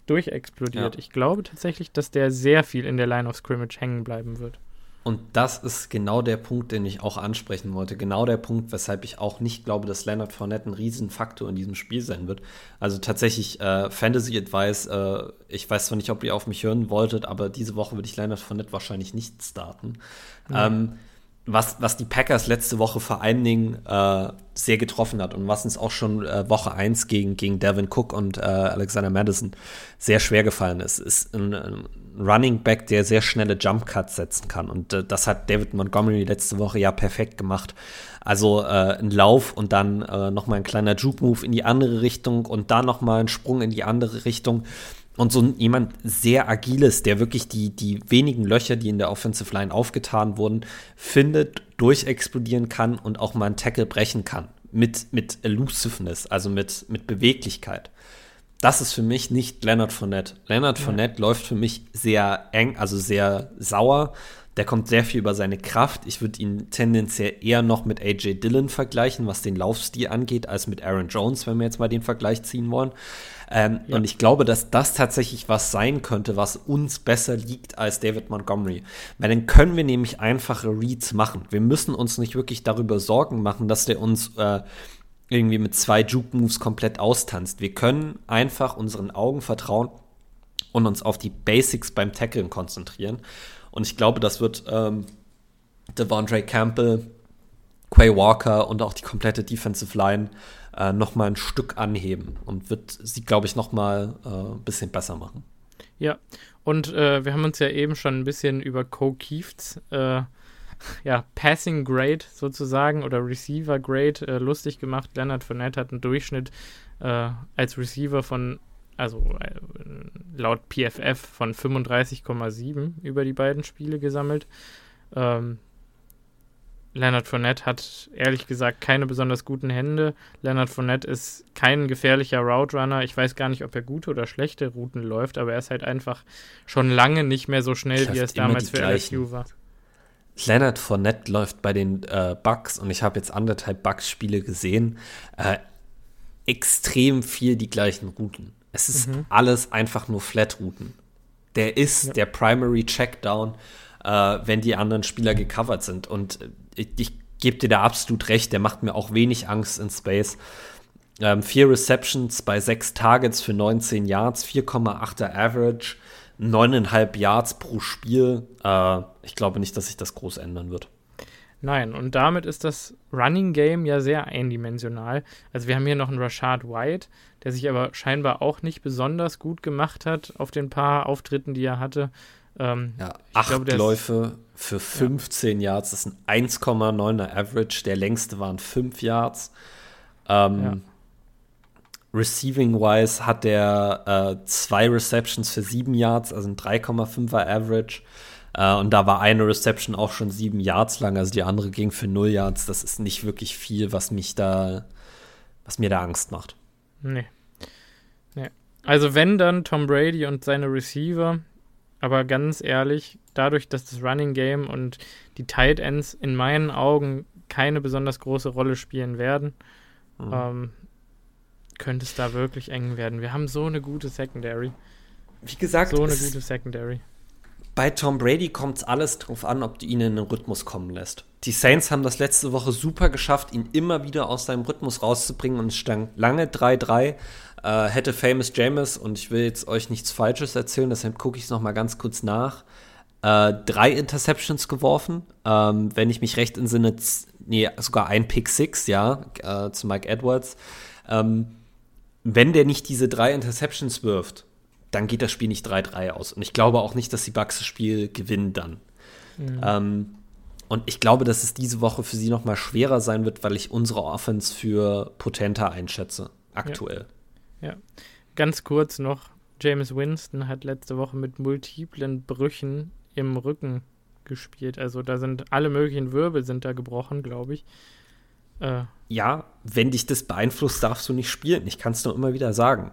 B: durchexplodiert. Ja. Ich glaube tatsächlich, dass der sehr viel in der Line of Scrimmage hängen bleiben wird.
A: Und das ist genau der Punkt, den ich auch ansprechen wollte. Genau der Punkt, weshalb ich auch nicht glaube, dass Leonard Fournette ein Riesenfaktor in diesem Spiel sein wird. Also tatsächlich äh, Fantasy Advice, äh, ich weiß zwar nicht, ob ihr auf mich hören wolltet, aber diese Woche würde ich Leonard Fournette wahrscheinlich nicht starten. Mhm. Ähm, was, was die Packers letzte Woche vor allen Dingen äh, sehr getroffen hat und was uns auch schon äh, Woche 1 gegen, gegen Devin Cook und äh, Alexander Madison sehr schwer gefallen ist, ist ein, ein Running Back, der sehr schnelle Jump Cuts setzen kann. Und äh, das hat David Montgomery letzte Woche ja perfekt gemacht. Also äh, ein Lauf und dann äh, noch mal ein kleiner Juke Move in die andere Richtung und dann noch mal ein Sprung in die andere Richtung und so jemand sehr agiles, der wirklich die, die wenigen Löcher, die in der Offensive Line aufgetan wurden, findet, durchexplodieren kann und auch mal einen Tackle brechen kann. Mit, mit Elusiveness, also mit, mit Beweglichkeit. Das ist für mich nicht Leonard Fournette. Leonard ja. Fournette läuft für mich sehr eng, also sehr sauer. Der kommt sehr viel über seine Kraft. Ich würde ihn tendenziell eher noch mit AJ Dillon vergleichen, was den Laufstil angeht, als mit Aaron Jones, wenn wir jetzt mal den Vergleich ziehen wollen. Ähm, ja. Und ich glaube, dass das tatsächlich was sein könnte, was uns besser liegt als David Montgomery. Weil dann können wir nämlich einfache Reads machen. Wir müssen uns nicht wirklich darüber Sorgen machen, dass der uns äh, irgendwie mit zwei Juke-Moves komplett austanzt. Wir können einfach unseren Augen vertrauen und uns auf die Basics beim Tackeln konzentrieren. Und ich glaube, das wird ähm, Devondre Campbell, Quay Walker und auch die komplette Defensive Line äh, noch mal ein Stück anheben und wird sie, glaube ich, noch mal äh, ein bisschen besser machen.
B: Ja, und äh, wir haben uns ja eben schon ein bisschen über Co Keefts äh, ja, Passing Grade sozusagen oder Receiver Grade äh, lustig gemacht. Leonard Fournette hat einen Durchschnitt äh, als Receiver von, also äh, laut PFF von 35,7 über die beiden Spiele gesammelt. Ähm, Leonard Fournette hat ehrlich gesagt keine besonders guten Hände. Leonard Fournette ist kein gefährlicher Route Runner. Ich weiß gar nicht, ob er gute oder schlechte Routen läuft, aber er ist halt einfach schon lange nicht mehr so schnell, wie er es damals für LSU war.
A: Leonard Fournette läuft bei den äh, Bucks und ich habe jetzt anderthalb Bucks-Spiele gesehen. Äh, extrem viel die gleichen Routen. Es ist mhm. alles einfach nur Flat-Routen. Der ist ja. der Primary Checkdown, äh, wenn die anderen Spieler gecovert sind. Und ich, ich gebe dir da absolut recht, der macht mir auch wenig Angst in Space. Ähm, vier Receptions bei sechs Targets für 19 Yards, 4,8er Average, 9,5 Yards pro Spiel. Äh, ich glaube nicht, dass sich das groß ändern wird.
B: Nein, und damit ist das Running Game ja sehr eindimensional. Also wir haben hier noch einen Rashad White, der sich aber scheinbar auch nicht besonders gut gemacht hat auf den paar Auftritten, die er hatte.
A: Ähm, ja, acht glaube, Läufe für 15 ja. Yards, das ist ein 1,9er Average. Der längste waren 5 Yards. Ähm, ja. Receiving-wise hat er äh, zwei Receptions für 7 Yards, also ein 3,5er Average. Äh, und da war eine Reception auch schon 7 Yards lang, also die andere ging für 0 Yards. Das ist nicht wirklich viel, was mich da, was mir da Angst macht.
B: Nee. nee. Also wenn dann Tom Brady und seine Receiver, aber ganz ehrlich, dadurch, dass das Running Game und die Tight Ends in meinen Augen keine besonders große Rolle spielen werden, mhm. ähm, könnte es da wirklich eng werden. Wir haben so eine gute Secondary.
A: Wie gesagt,
B: so eine gute Secondary.
A: Bei Tom Brady kommt es alles darauf an, ob du ihn in den Rhythmus kommen lässt. Die Saints haben das letzte Woche super geschafft, ihn immer wieder aus seinem Rhythmus rauszubringen und es stand lange 3-3. Äh, hätte Famous James, und ich will jetzt euch nichts Falsches erzählen, deshalb gucke ich es nochmal ganz kurz nach, äh, drei Interceptions geworfen. Ähm, wenn ich mich recht entsinne, nee, sogar ein Pick Six, ja, äh, zu Mike Edwards. Ähm, wenn der nicht diese drei Interceptions wirft, dann geht das Spiel nicht 3-3 aus. Und ich glaube auch nicht, dass die Bucks das Spiel gewinnen dann. Mhm. Ähm, und ich glaube, dass es diese Woche für sie noch mal schwerer sein wird, weil ich unsere Offense für potenter einschätze, aktuell.
B: Ja. ja. Ganz kurz noch, James Winston hat letzte Woche mit multiplen Brüchen im Rücken gespielt. Also da sind alle möglichen Wirbel sind da gebrochen, glaube ich.
A: Äh, ja, wenn dich das beeinflusst, darfst du nicht spielen. Ich kann es nur immer wieder sagen.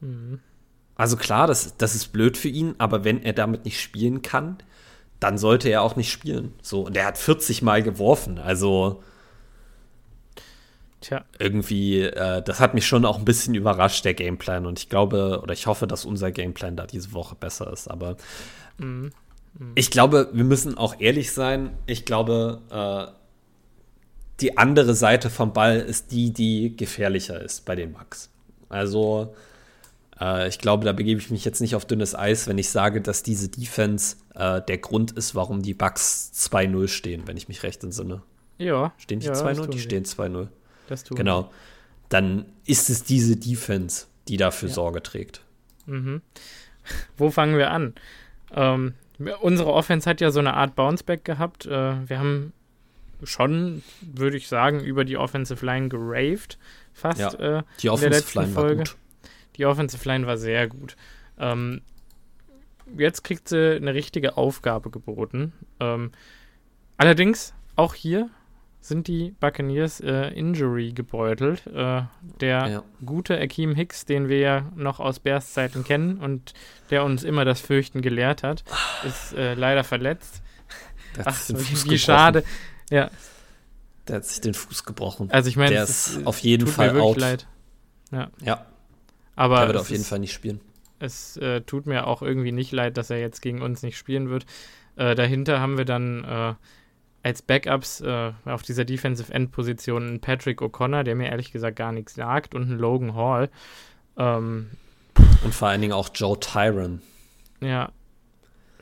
A: Mhm. Also klar, das, das ist blöd für ihn, aber wenn er damit nicht spielen kann, dann sollte er auch nicht spielen. So, und er hat 40 Mal geworfen. Also Tja. irgendwie, äh, das hat mich schon auch ein bisschen überrascht, der Gameplan. Und ich glaube, oder ich hoffe, dass unser Gameplan da diese Woche besser ist. Aber mhm. Mhm. ich glaube, wir müssen auch ehrlich sein. Ich glaube, äh, die andere Seite vom Ball ist die, die gefährlicher ist bei den Bucks. Also äh, ich glaube, da begebe ich mich jetzt nicht auf dünnes Eis, wenn ich sage, dass diese Defense äh, der Grund ist, warum die Bucks 2-0 stehen, wenn ich mich recht entsinne.
B: Ja.
A: Stehen die
B: ja,
A: 2-0? Die stehen 2-0.
B: Das tun
A: Genau. Dann ist es diese Defense, die dafür ja. Sorge trägt.
B: Mhm. Wo fangen wir an? Ähm, unsere Offense hat ja so eine Art Bounceback gehabt. Äh, wir haben schon, würde ich sagen, über die Offensive Line geraved. Fast ja,
A: äh, die Offensive Line Folge. war gut.
B: Die Offensive Line war sehr gut. Ähm, jetzt kriegt sie eine richtige Aufgabe geboten. Ähm, allerdings, auch hier sind die Buccaneers äh, Injury gebeutelt. Äh, der ja. gute Akeem Hicks, den wir ja noch aus Bears Zeiten kennen und der uns immer das Fürchten gelehrt hat, ist äh, leider verletzt.
A: Ach, wie, wie schade.
B: Ja.
A: Der hat sich den Fuß gebrochen.
B: Also ich meine,
A: der ist, ist auf jeden Fall out. Leid.
B: Ja.
A: ja.
B: Aber
A: der wird auf jeden ist, Fall nicht spielen.
B: Es äh, tut mir auch irgendwie nicht leid, dass er jetzt gegen uns nicht spielen wird. Äh, dahinter haben wir dann äh, als Backups äh, auf dieser Defensive End Position einen Patrick O'Connor, der mir ehrlich gesagt gar nichts sagt, und einen Logan Hall. Ähm,
A: und vor allen Dingen auch Joe Tyron.
B: Ja,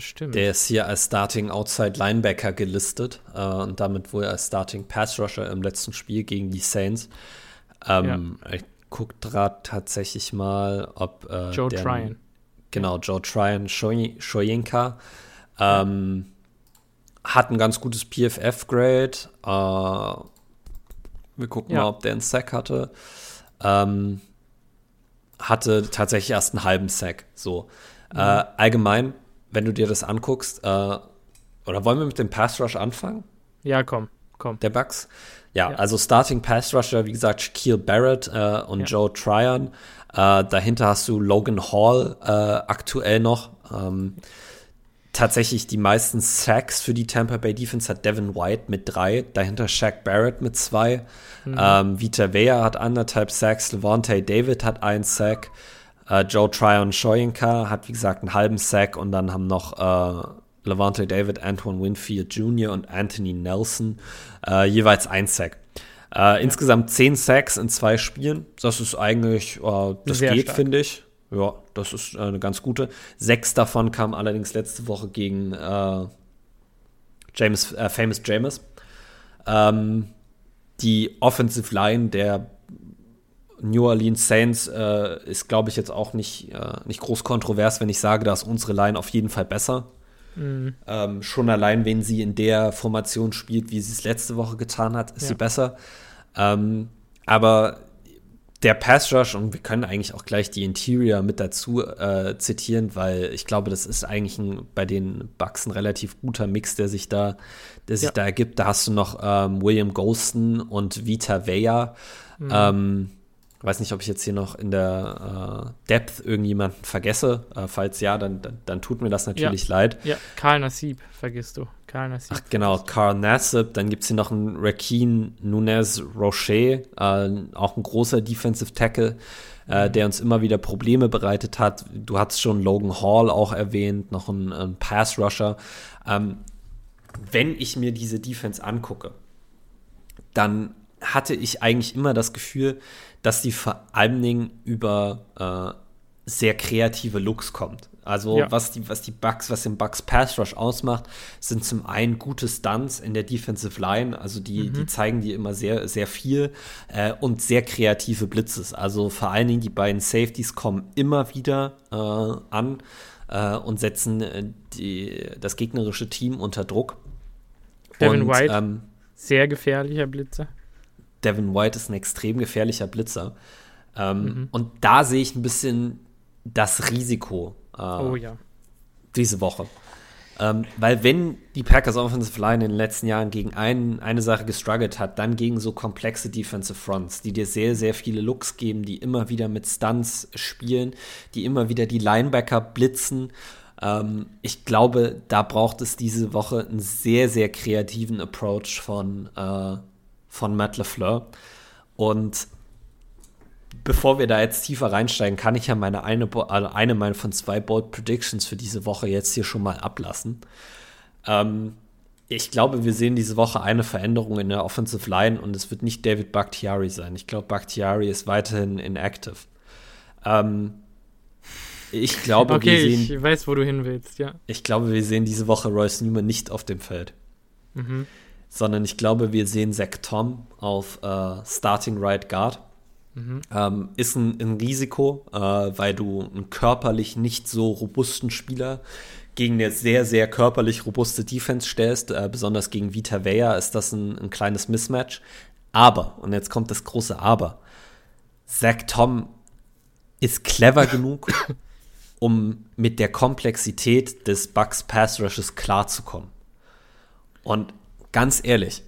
B: Stimmt.
A: Der ist hier als Starting Outside Linebacker gelistet äh, und damit wohl als Starting Pass Rusher im letzten Spiel gegen die Saints. Ähm, ja. Ich gucke gerade tatsächlich mal, ob
B: äh, Joe der, Tryon.
A: Genau, Joe Tryon Shoyinka ähm, hat ein ganz gutes PFF-Grade. Äh, wir gucken ja. mal, ob der einen Sack hatte. Ähm, hatte tatsächlich erst einen halben Sack. So. Mhm. Äh, allgemein wenn du dir das anguckst, äh, oder wollen wir mit dem Pass Rush anfangen?
B: Ja, komm, komm.
A: Der Bugs? Ja, ja, also Starting Pass Rusher, wie gesagt, Shaquille Barrett äh, und ja. Joe Tryon. Äh, dahinter hast du Logan Hall äh, aktuell noch. Ähm, tatsächlich die meisten Sacks für die Tampa Bay Defense hat Devin White mit drei, dahinter Shaq Barrett mit zwei. Mhm. Ähm, Vita Vea hat anderthalb Sacks, Levante David hat einen Sack. Äh, Joe Tryon Shoyinka hat, wie gesagt, einen halben Sack und dann haben noch äh, Levante David, Antoine Winfield Jr. und Anthony Nelson äh, jeweils ein Sack. Äh. Insgesamt zehn Sacks in zwei Spielen. Das ist eigentlich, äh, das Sehr geht, finde ich. Ja, das ist äh, eine ganz gute. Sechs davon kamen allerdings letzte Woche gegen James, Famous James. Ähm, die Offensive Line der New Orleans Saints äh, ist, glaube ich, jetzt auch nicht, äh, nicht groß kontrovers, wenn ich sage, dass unsere Line auf jeden Fall besser. Mhm. Ähm, schon allein, wenn sie in der Formation spielt, wie sie es letzte Woche getan hat, ist ja. sie besser. Ähm, aber der Pass Rush, und wir können eigentlich auch gleich die Interior mit dazu äh, zitieren, weil ich glaube, das ist eigentlich ein, bei den Bucks ein relativ guter Mix, der sich da, der sich ja. da ergibt. Da hast du noch ähm, William Golston und Vita Vea. Mhm. Weiß nicht, ob ich jetzt hier noch in der äh, Depth irgendjemanden vergesse. Äh, falls ja, dann, dann, dann, tut mir das natürlich
B: ja.
A: leid.
B: Ja, Karl Nassib vergisst du. Karl Nassib.
A: Ach genau, Karl Nassib. Dann gibt es hier noch einen Rakin Nunez Rocher, äh, auch ein großer Defensive Tackle, äh, mhm. der uns immer wieder Probleme bereitet hat. Du hast schon Logan Hall auch erwähnt, noch ein, ein Pass Rusher. Ähm, wenn ich mir diese Defense angucke, dann hatte ich eigentlich immer das Gefühl, dass die vor allen Dingen über äh, sehr kreative Looks kommt. Also ja. was die, was die Bugs, was den Bugs Pass Rush ausmacht, sind zum einen gute Stunts in der Defensive Line, also die, mhm. die zeigen dir immer sehr, sehr viel äh, und sehr kreative Blitzes. Also vor allen Dingen die beiden Safeties kommen immer wieder äh, an äh, und setzen äh, die, das gegnerische Team unter Druck.
B: Devin und, White, ähm, sehr gefährlicher Blitzer.
A: Devin White ist ein extrem gefährlicher Blitzer. Ähm, mhm. Und da sehe ich ein bisschen das Risiko äh, oh, ja. diese Woche. Ähm, weil wenn die Packers Offensive Line in den letzten Jahren gegen ein, eine Sache gestruggelt hat, dann gegen so komplexe Defensive Fronts, die dir sehr, sehr viele Looks geben, die immer wieder mit Stunts spielen, die immer wieder die Linebacker blitzen. Ähm, ich glaube, da braucht es diese Woche einen sehr, sehr kreativen Approach von äh, von Matt LeFleur. Und bevor wir da jetzt tiefer reinsteigen, kann ich ja meine eine, also eine meine von zwei Bold Predictions für diese Woche jetzt hier schon mal ablassen. Ähm, ich glaube, wir sehen diese Woche eine Veränderung in der Offensive Line und es wird nicht David Bakhtiari sein. Ich glaube, Bakhtiari ist weiterhin inactive. Ähm, ich glaube,
B: okay, wir sehen. Ich weiß, wo du hin willst, ja.
A: Ich glaube, wir sehen diese Woche Royce Newman nicht auf dem Feld. Mhm sondern ich glaube, wir sehen Zach Tom auf äh, Starting Right Guard. Mhm. Ähm, ist ein, ein Risiko, äh, weil du einen körperlich nicht so robusten Spieler gegen eine sehr, sehr körperlich robuste Defense stellst. Äh, besonders gegen Vita Vea ist das ein, ein kleines Mismatch. Aber, und jetzt kommt das große Aber, Zach Tom ist clever genug, um mit der Komplexität des Bucks Pass Rushes klarzukommen. Und ganz ehrlich,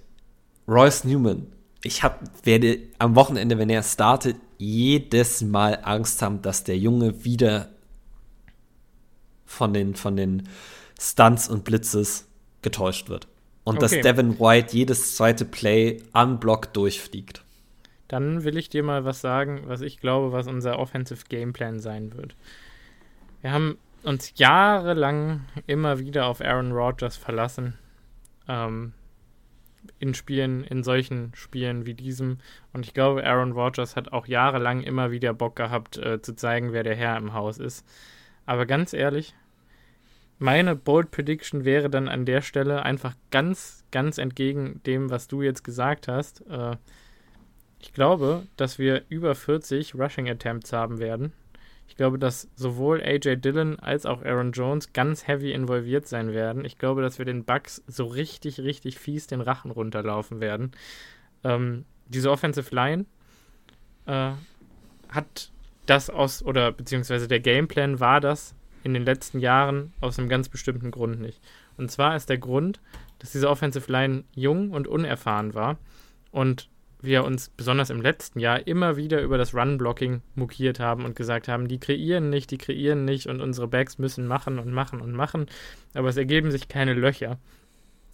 A: Royce Newman, ich hab, werde am Wochenende, wenn er startet, jedes Mal Angst haben, dass der Junge wieder von den, von den Stunts und Blitzes getäuscht wird. Und okay. dass Devin White jedes zweite Play unblocked durchfliegt.
B: Dann will ich dir mal was sagen, was ich glaube, was unser Offensive Gameplan sein wird. Wir haben uns jahrelang immer wieder auf Aaron Rodgers verlassen. Ähm, in Spielen, in solchen Spielen wie diesem. Und ich glaube, Aaron Rodgers hat auch jahrelang immer wieder Bock gehabt, äh, zu zeigen, wer der Herr im Haus ist. Aber ganz ehrlich, meine Bold Prediction wäre dann an der Stelle einfach ganz, ganz entgegen dem, was du jetzt gesagt hast. Äh, ich glaube, dass wir über 40 Rushing Attempts haben werden. Ich glaube, dass sowohl AJ Dillon als auch Aaron Jones ganz heavy involviert sein werden. Ich glaube, dass wir den Bugs so richtig, richtig fies den Rachen runterlaufen werden. Ähm, diese Offensive Line äh, hat das aus, oder beziehungsweise der Gameplan war das in den letzten Jahren aus einem ganz bestimmten Grund nicht. Und zwar ist der Grund, dass diese Offensive Line jung und unerfahren war und wir uns besonders im letzten Jahr immer wieder über das Run-Blocking mokiert haben und gesagt haben, die kreieren nicht, die kreieren nicht und unsere Backs müssen machen und machen und machen, aber es ergeben sich keine Löcher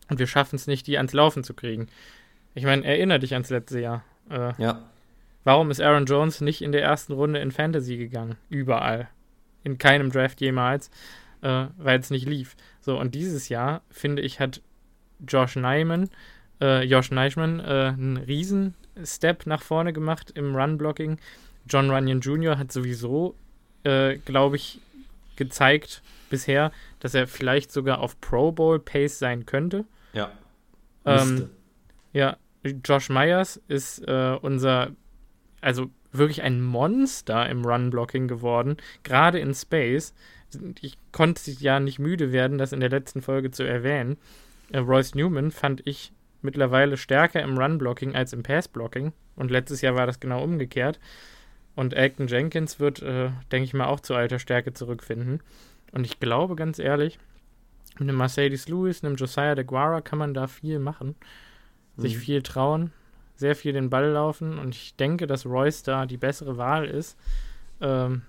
B: und wir schaffen es nicht, die ans Laufen zu kriegen. Ich meine, erinnere dich ans letzte Jahr. Äh, ja. Warum ist Aaron Jones nicht in der ersten Runde in Fantasy gegangen? Überall. In keinem Draft jemals. äh, weil es nicht lief. So, und dieses Jahr, finde ich, hat Josh Nyman, äh, Josh Neichmann äh, einen riesen Step nach vorne gemacht im Run-Blocking. John Runyon Jr. hat sowieso, äh, glaube ich, gezeigt bisher, dass er vielleicht sogar auf Pro Bowl Pace sein könnte.
A: Ja.
B: Ähm, ja, Josh Myers ist äh, unser, also wirklich ein Monster im Run-Blocking geworden, gerade in Space. Ich konnte ja nicht müde werden, das in der letzten Folge zu erwähnen. Äh, Royce Newman fand ich mittlerweile stärker im Run-Blocking als im Pass-Blocking. Und letztes Jahr war das genau umgekehrt. Und Elton Jenkins wird, äh, denke ich mal, auch zu alter Stärke zurückfinden. Und ich glaube, ganz ehrlich, mit einem Mercedes Lewis, einem Josiah de Guara kann man da viel machen. Sich mhm. viel trauen, sehr viel den Ball laufen. Und ich denke, dass Royce da die bessere Wahl ist, ähm,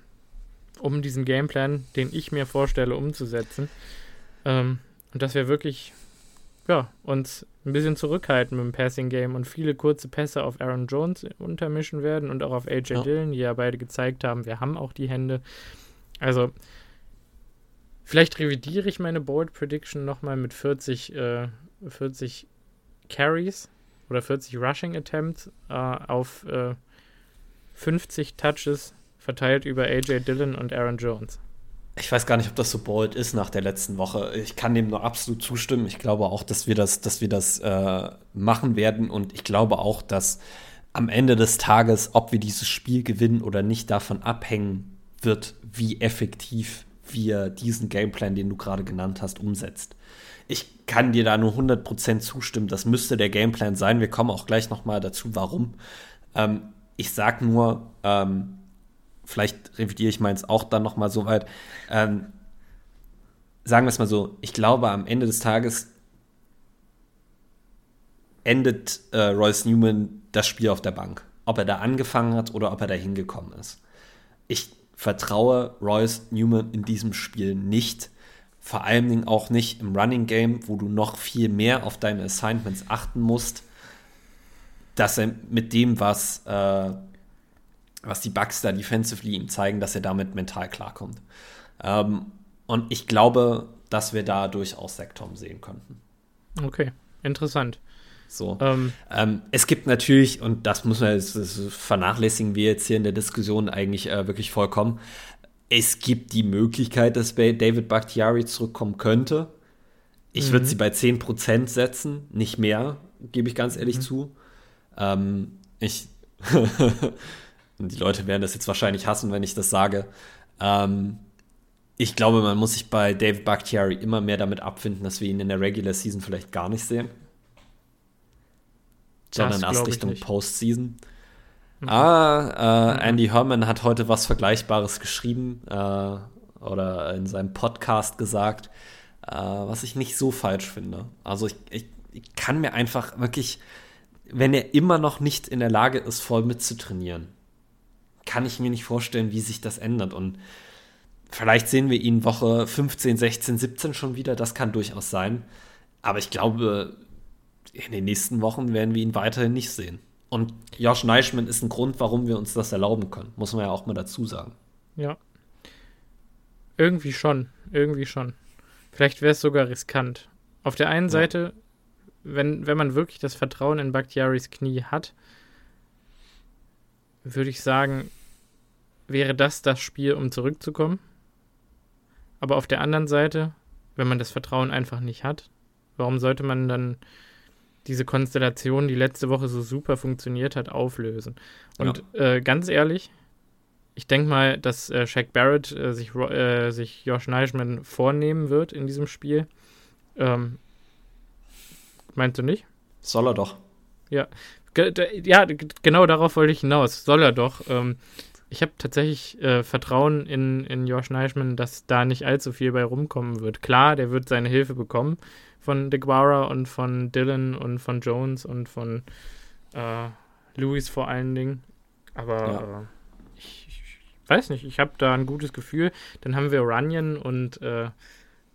B: um diesen Gameplan, den ich mir vorstelle, umzusetzen. Ähm, und dass wir wirklich ja, uns ein bisschen zurückhalten mit dem Passing Game und viele kurze Pässe auf Aaron Jones untermischen werden und auch auf AJ ja. Dillon, die ja beide gezeigt haben, wir haben auch die Hände. Also, vielleicht revidiere ich meine Bold Prediction nochmal mit 40, äh, 40 Carries oder 40 Rushing Attempts äh, auf äh, 50 Touches verteilt über AJ Dillon und Aaron Jones
A: ich weiß gar nicht, ob das so bold ist nach der letzten Woche. Ich kann dem nur absolut zustimmen. Ich glaube auch, dass wir das, dass wir das äh, machen werden. Und ich glaube auch, dass am Ende des Tages, ob wir dieses Spiel gewinnen oder nicht, davon abhängen wird, wie effektiv wir diesen Gameplan, den du gerade genannt hast, umsetzt. Ich kann dir da nur 100% zustimmen. Das müsste der Gameplan sein. Wir kommen auch gleich noch mal dazu, warum. Ähm, ich sag nur, ähm, vielleicht revidiere ich meins auch dann nochmal so weit. Ähm, sagen wir es mal so, ich glaube, am Ende des Tages endet äh, Royce Newman das Spiel auf der Bank. Ob er da angefangen hat oder ob er da hingekommen ist. Ich vertraue Royce Newman in diesem Spiel nicht. Vor allen Dingen auch nicht im Running Game, wo du noch viel mehr auf deine Assignments achten musst, dass er mit dem, was äh, was die Bugs da defensively ihm zeigen, dass er damit mental klarkommt. Ähm, und ich glaube, dass wir da durchaus Sektom sehen könnten.
B: Okay, interessant.
A: So. Ähm, ähm, es gibt natürlich, und das muss man, das, das vernachlässigen wir jetzt hier in der Diskussion eigentlich äh, wirklich vollkommen. Es gibt die Möglichkeit, dass David Bakhtiari zurückkommen könnte. Ich mhm. würde sie bei 10% setzen, nicht mehr, gebe ich ganz ehrlich mhm. zu. Ähm, ich die Leute werden das jetzt wahrscheinlich hassen, wenn ich das sage. Ähm, ich glaube, man muss sich bei David Bakhtiari immer mehr damit abfinden, dass wir ihn in der Regular Season vielleicht gar nicht sehen. Sondern erst Richtung Postseason. Mhm. Ah, äh, mhm. Andy Herman hat heute was Vergleichbares geschrieben äh, oder in seinem Podcast gesagt, äh, was ich nicht so falsch finde. Also ich, ich, ich kann mir einfach wirklich, wenn er immer noch nicht in der Lage ist, voll mitzutrainieren, kann ich mir nicht vorstellen, wie sich das ändert. Und vielleicht sehen wir ihn Woche 15, 16, 17 schon wieder. Das kann durchaus sein. Aber ich glaube, in den nächsten Wochen werden wir ihn weiterhin nicht sehen. Und Josh Neischmann ist ein Grund, warum wir uns das erlauben können. Muss man ja auch mal dazu sagen.
B: Ja. Irgendwie schon. Irgendwie schon. Vielleicht wäre es sogar riskant. Auf der einen ja. Seite, wenn, wenn man wirklich das Vertrauen in Bakhtiaris Knie hat, würde ich sagen, wäre das das Spiel, um zurückzukommen. Aber auf der anderen Seite, wenn man das Vertrauen einfach nicht hat, warum sollte man dann diese Konstellation, die letzte Woche so super funktioniert hat, auflösen? Und ja. äh, ganz ehrlich, ich denke mal, dass äh, Shaq Barrett äh, sich, äh, sich Josh Neischmann vornehmen wird in diesem Spiel. Ähm, meinst du nicht?
A: Soll er doch.
B: Ja, ja, genau darauf wollte ich hinaus. Soll er doch. Ähm, ich habe tatsächlich äh, Vertrauen in, in Josh Neischmann, dass da nicht allzu viel bei rumkommen wird. Klar, der wird seine Hilfe bekommen von DeGuara und von Dylan und von Jones und von äh, Lewis vor allen Dingen. Aber ja. äh, ich, ich, weiß nicht, ich habe da ein gutes Gefühl. Dann haben wir Runyon und äh,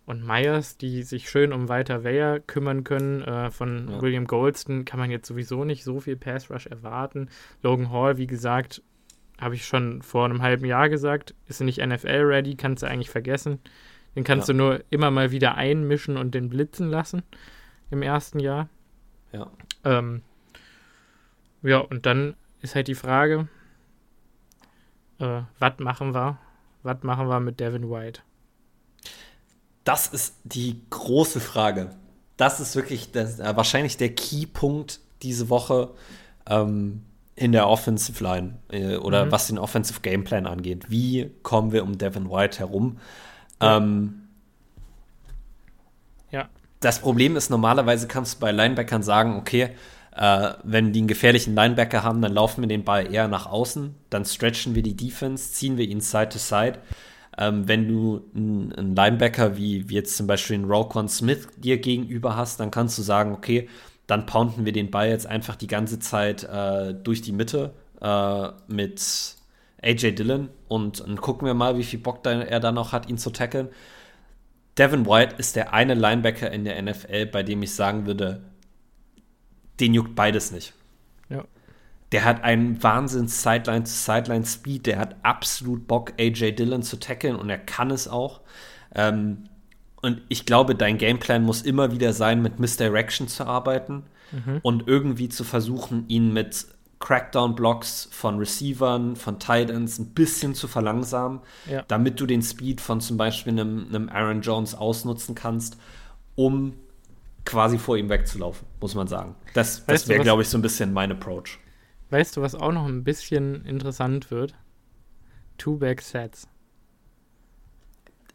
B: und Myers, die sich schön um Walter Weyer kümmern können. Äh, von ja. William Goldston kann man jetzt sowieso nicht so viel Pass Rush erwarten. Logan Hall, wie gesagt, habe ich schon vor einem halben Jahr gesagt, ist nicht NFL-ready, kannst du eigentlich vergessen. Den kannst ja. du nur immer mal wieder einmischen und den blitzen lassen im ersten Jahr.
A: Ja.
B: Ähm, ja, und dann ist halt die Frage, äh, was machen wir? Was machen wir mit Devin White?
A: Das ist die große Frage. Das ist wirklich das, äh, wahrscheinlich der Keypunkt diese Woche ähm, in der Offensive Line äh, oder mhm. was den Offensive Gameplan angeht. Wie kommen wir um Devin White herum? Ja. Ähm,
B: ja.
A: Das Problem ist, normalerweise kannst du bei Linebackern sagen, okay, äh, wenn die einen gefährlichen Linebacker haben, dann laufen wir den Ball eher nach außen, dann stretchen wir die Defense, ziehen wir ihn Side to Side. Ähm, wenn du einen Linebacker wie, wie jetzt zum Beispiel einen Roquan Smith dir gegenüber hast, dann kannst du sagen, okay, dann pounden wir den Ball jetzt einfach die ganze Zeit äh, durch die Mitte äh, mit AJ Dillon und, und, gucken wir mal, wie viel Bock da, er da noch hat, ihn zu tackeln. Devin White ist der eine Linebacker in der NFL, bei dem ich sagen würde, den juckt beides nicht. Der hat einen Wahnsinns Sideline-to-Sideline-Speed, der hat absolut Bock, AJ Dillon zu tackeln und er kann es auch. Ähm, und ich glaube, dein Gameplan muss immer wieder sein, mit Misdirection zu arbeiten mhm. und irgendwie zu versuchen, ihn mit Crackdown-Blocks von Receivern, von Titans ein bisschen zu verlangsamen, ja. damit du den Speed von zum Beispiel einem, einem Aaron Jones ausnutzen kannst, um quasi vor ihm wegzulaufen, muss man sagen. Das, das wäre, glaube ich, so ein bisschen mein Approach.
B: Weißt du, was auch noch ein bisschen interessant wird? Two-Back-Sets.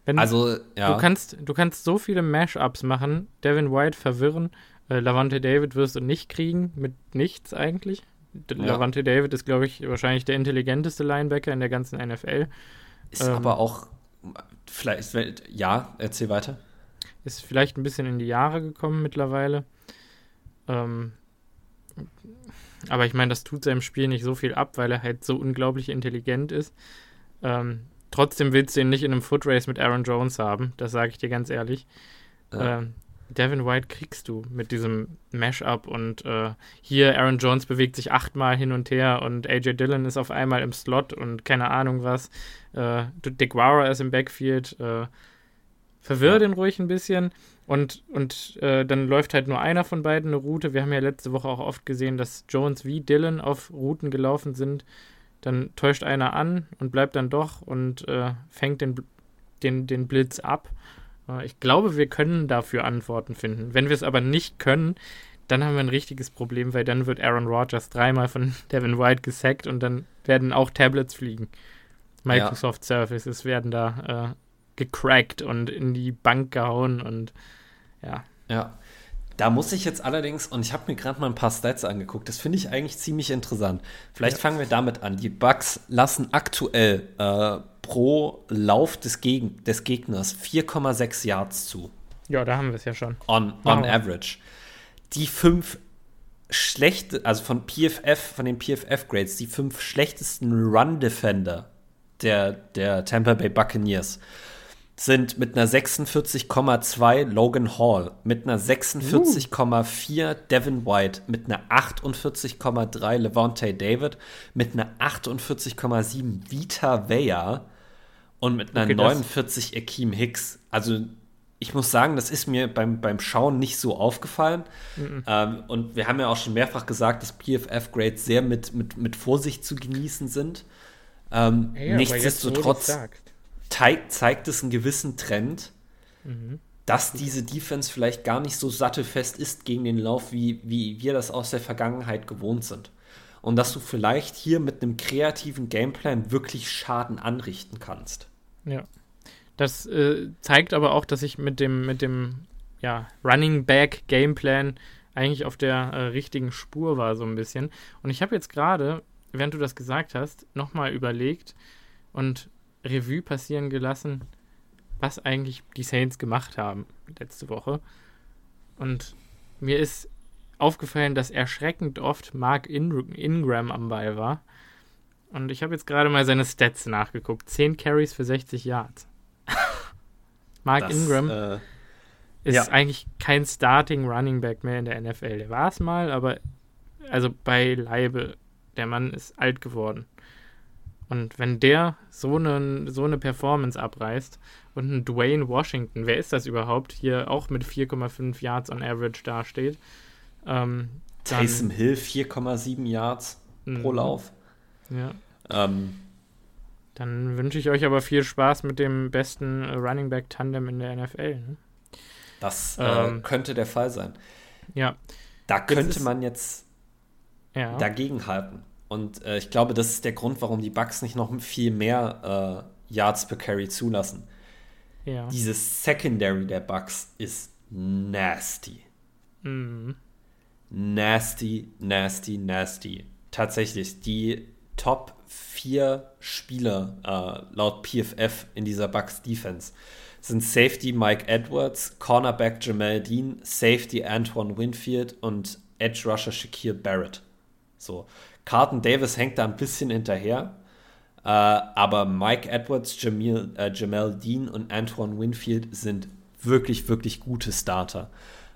A: also, ja.
B: Du kannst, du kannst so viele Mashups machen, Devin White verwirren, äh, Lavante David wirst du nicht kriegen, mit nichts eigentlich. Ja. Lavante David ist, glaube ich, wahrscheinlich der intelligenteste Linebacker in der ganzen NFL.
A: Ist ähm, aber auch, vielleicht, ja, erzähl weiter.
B: Ist vielleicht ein bisschen in die Jahre gekommen mittlerweile. Ähm, aber ich meine, das tut seinem Spiel nicht so viel ab, weil er halt so unglaublich intelligent ist. Ähm, trotzdem willst du ihn nicht in einem Footrace mit Aaron Jones haben, das sage ich dir ganz ehrlich. Ja. Ähm, Devin White kriegst du mit diesem Mashup und äh, hier Aaron Jones bewegt sich achtmal hin und her und AJ Dillon ist auf einmal im Slot und keine Ahnung was. Äh, Dick Wara ist im Backfield. Äh, verwirr ja. den ruhig ein bisschen und, und äh, dann läuft halt nur einer von beiden eine Route. Wir haben ja letzte Woche auch oft gesehen, dass Jones wie Dylan auf Routen gelaufen sind. Dann täuscht einer an und bleibt dann doch und äh, fängt den, den, den Blitz ab. Äh, ich glaube, wir können dafür Antworten finden. Wenn wir es aber nicht können, dann haben wir ein richtiges Problem, weil dann wird Aaron Rodgers dreimal von Devin White gesackt und dann werden auch Tablets fliegen. Microsoft ja. Services werden da äh, gecrackt und in die Bank gehauen und ja.
A: Ja. Da muss ich jetzt allerdings, und ich habe mir gerade mal ein paar Stats angeguckt, das finde ich eigentlich ziemlich interessant. Vielleicht ja. fangen wir damit an. Die Bugs lassen aktuell äh, pro Lauf des, Geg des Gegners 4,6 Yards zu.
B: Ja, da haben wir es ja schon.
A: On, on average. Die fünf schlechte, also von PFF, von den PFF-Grades, die fünf schlechtesten Run-Defender der, der Tampa Bay Buccaneers sind mit einer 46,2 Logan Hall, mit einer 46,4 uh. Devin White, mit einer 48,3 Levante David, mit einer 48,7 Vita Vea und mit einer okay, 49 Akeem Hicks. Also ich muss sagen, das ist mir beim, beim Schauen nicht so aufgefallen. Mhm. Ähm, und wir haben ja auch schon mehrfach gesagt, dass PFF-Grades sehr mit, mit, mit Vorsicht zu genießen sind. Ähm, ja, nichtsdestotrotz zeigt, zeigt es einen gewissen Trend, mhm. dass diese Defense vielleicht gar nicht so sattelfest ist gegen den Lauf, wie, wie wir das aus der Vergangenheit gewohnt sind. Und dass du vielleicht hier mit einem kreativen Gameplan wirklich Schaden anrichten kannst.
B: Ja. Das äh, zeigt aber auch, dass ich mit dem, mit dem ja, Running Back Gameplan eigentlich auf der äh, richtigen Spur war, so ein bisschen. Und ich habe jetzt gerade, während du das gesagt hast, nochmal überlegt und Revue passieren gelassen, was eigentlich die Saints gemacht haben letzte Woche. Und mir ist aufgefallen, dass erschreckend oft Mark Ingram am Ball war. Und ich habe jetzt gerade mal seine Stats nachgeguckt. 10 Carries für 60 Yards. Mark das, Ingram äh, ist ja. eigentlich kein Starting Running Back mehr in der NFL. Der war es mal, aber also bei Leibe, der Mann ist alt geworden. Und wenn der so eine, so eine Performance abreißt und ein Dwayne Washington, wer ist das überhaupt, hier auch mit 4,5 Yards on Average dasteht.
A: Ähm, Taysom Hill 4,7 Yards pro mhm. Lauf.
B: Ja. Ähm, dann wünsche ich euch aber viel Spaß mit dem besten Running Back Tandem in der NFL. Ne?
A: Das äh, ähm, könnte der Fall sein.
B: Ja.
A: Da könnte man jetzt ja. dagegen halten. Und äh, ich glaube, das ist der Grund, warum die Bucks nicht noch viel mehr äh, Yards per Carry zulassen. Ja. Dieses Secondary der Bucks ist nasty. Mhm. Nasty, nasty, nasty. Tatsächlich, die Top 4 Spieler äh, laut PFF in dieser Bucks Defense sind Safety Mike Edwards, Cornerback Jamal Dean, Safety Antoine Winfield und Edge Rusher Shakir Barrett. So. Carlton Davis hängt da ein bisschen hinterher. Äh, aber Mike Edwards, Jamil, äh, Jamal Dean und Antoine Winfield sind wirklich, wirklich gute Starter.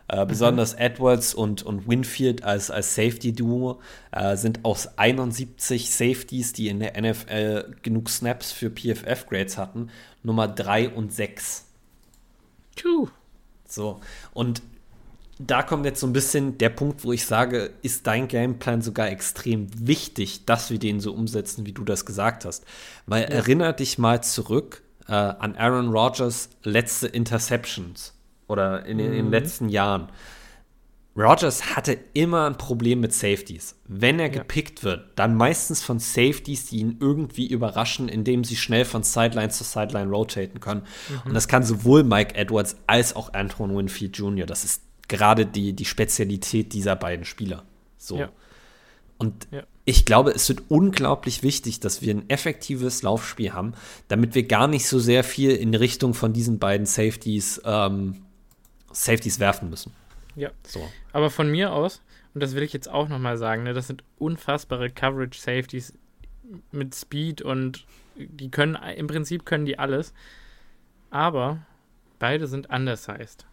A: Äh, mhm. Besonders Edwards und, und Winfield als, als Safety-Duo äh, sind aus 71 Safeties, die in der NFL genug Snaps für PFF-Grades hatten, Nummer 3 und 6.
B: Puh.
A: So, und da kommt jetzt so ein bisschen der Punkt, wo ich sage, ist dein Gameplan sogar extrem wichtig, dass wir den so umsetzen, wie du das gesagt hast. Weil ja. erinner dich mal zurück äh, an Aaron Rodgers letzte Interceptions oder in, in, in den mhm. letzten Jahren. Rodgers hatte immer ein Problem mit Safeties. Wenn er ja. gepickt wird, dann meistens von Safeties, die ihn irgendwie überraschen, indem sie schnell von Sideline zu Sideline rotaten können. Mhm. Und das kann sowohl Mike Edwards als auch Antoine Winfield Jr. Das ist gerade die, die Spezialität dieser beiden Spieler. So. Ja. Und ja. ich glaube, es wird unglaublich wichtig, dass wir ein effektives Laufspiel haben, damit wir gar nicht so sehr viel in Richtung von diesen beiden Safeties, ähm, Safeties werfen müssen.
B: Ja. So. Aber von mir aus, und das will ich jetzt auch nochmal sagen, ne, das sind unfassbare Coverage-Safeties mit Speed und die können, im Prinzip können die alles. Aber beide sind undersized.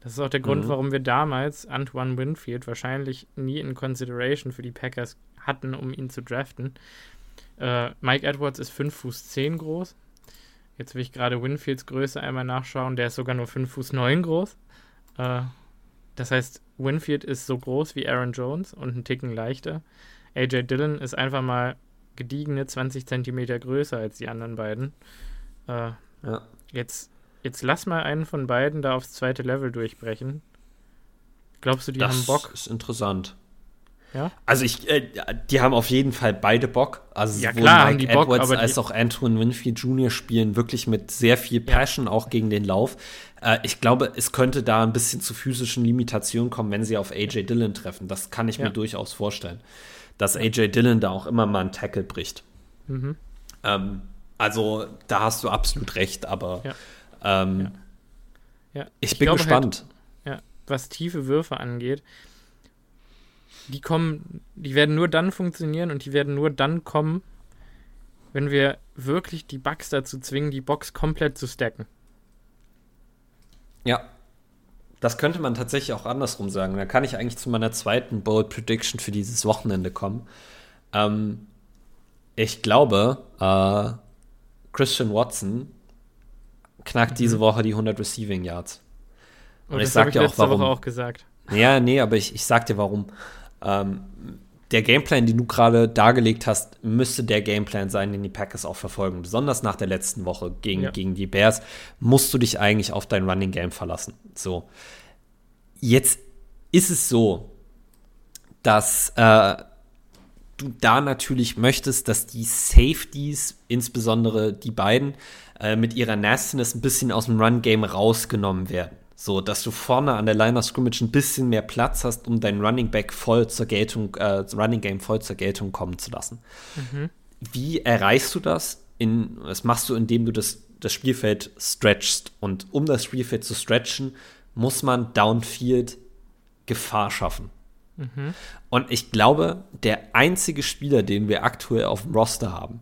B: Das ist auch der Grund, mhm. warum wir damals Antoine Winfield wahrscheinlich nie in Consideration für die Packers hatten, um ihn zu draften. Äh, Mike Edwards ist 5 Fuß 10 groß. Jetzt will ich gerade Winfields Größe einmal nachschauen. Der ist sogar nur 5 Fuß 9 groß. Äh, das heißt, Winfield ist so groß wie Aaron Jones und einen Ticken leichter. AJ Dillon ist einfach mal gediegene 20 Zentimeter größer als die anderen beiden. Äh, ja. Jetzt Jetzt lass mal einen von beiden da aufs zweite Level durchbrechen. Glaubst du, die das haben Bock?
A: Das ist interessant.
B: Ja?
A: Also ich, äh, die haben auf jeden Fall beide Bock. Also
B: ja, sowohl klar, Mike
A: Bock, Edwards als auch Antoine Winfield Jr. spielen wirklich mit sehr viel Passion ja. auch gegen den Lauf. Äh, ich glaube, es könnte da ein bisschen zu physischen Limitationen kommen, wenn sie auf AJ Dillon treffen. Das kann ich ja. mir durchaus vorstellen. Dass AJ Dillon da auch immer mal einen Tackle bricht. Mhm. Ähm, also da hast du absolut recht, aber. Ähm,
B: ja. ja.
A: Ich, ich bin gespannt.
B: Halt, ja, was tiefe Würfe angeht, die kommen, die werden nur dann funktionieren und die werden nur dann kommen, wenn wir wirklich die Bugs dazu zwingen, die Box komplett zu stacken.
A: Ja. Das könnte man tatsächlich auch andersrum sagen. Da kann ich eigentlich zu meiner zweiten Bold Prediction für dieses Wochenende kommen. Ähm, ich glaube, äh, Christian Watson knackt mhm. diese Woche die 100 Receiving Yards.
B: Und, Und ich sag dir auch warum. Woche auch gesagt.
A: Ja, nee, aber ich, ich sag dir warum. Ähm, der Gameplan, den du gerade dargelegt hast, müsste der Gameplan sein, den die Packers auch verfolgen. Besonders nach der letzten Woche gegen, ja. gegen die Bears musst du dich eigentlich auf dein Running Game verlassen. So. Jetzt ist es so, dass äh, du da natürlich möchtest, dass die Safeties, insbesondere die beiden, äh, mit ihrer Nastiness ein bisschen aus dem Run-Game rausgenommen werden. So, dass du vorne an der Line of Scrimmage ein bisschen mehr Platz hast, um dein Running Back voll zur Geltung, äh, Running Game voll zur Geltung kommen zu lassen. Mhm. Wie erreichst du das? In, das machst du, indem du das, das Spielfeld stretchst. Und um das Spielfeld zu stretchen, muss man Downfield Gefahr schaffen. Mhm. Und ich glaube, der einzige Spieler, den wir aktuell auf dem Roster haben,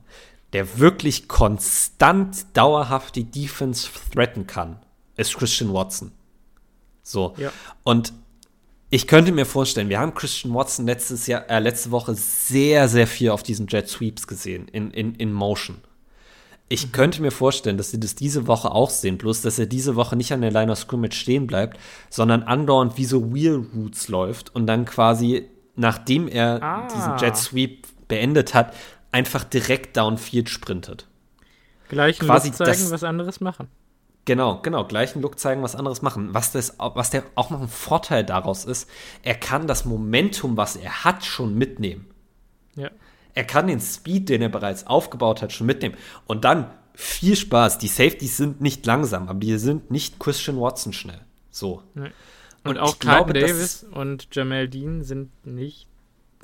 A: der wirklich konstant dauerhaft die Defense threaten kann, ist Christian Watson. So.
B: Ja.
A: Und ich könnte mir vorstellen, wir haben Christian Watson letztes Jahr, äh, letzte Woche sehr, sehr viel auf diesen Jet Sweeps gesehen, in, in, in Motion. Ich mhm. könnte mir vorstellen, dass sie das diese Woche auch sehen, bloß dass er diese Woche nicht an der Line of Scrimmage stehen bleibt, sondern andauernd wie so Wheel Routes läuft und dann quasi, nachdem er ah. diesen Jet Sweep beendet hat, einfach direkt downfield sprintet.
B: Gleich quasi zeigen, das, was anderes machen.
A: Genau, genau, gleichen Look zeigen, was anderes machen. Was, das, was der auch noch ein Vorteil daraus ist, er kann das Momentum, was er hat, schon mitnehmen. Ja. Er kann den Speed, den er bereits aufgebaut hat, schon mitnehmen. Und dann viel Spaß. Die Safeties sind nicht langsam, aber die sind nicht Christian Watson schnell. So.
B: Nee. Und, und, auch Carlton Davis und Jamal Dean sind nicht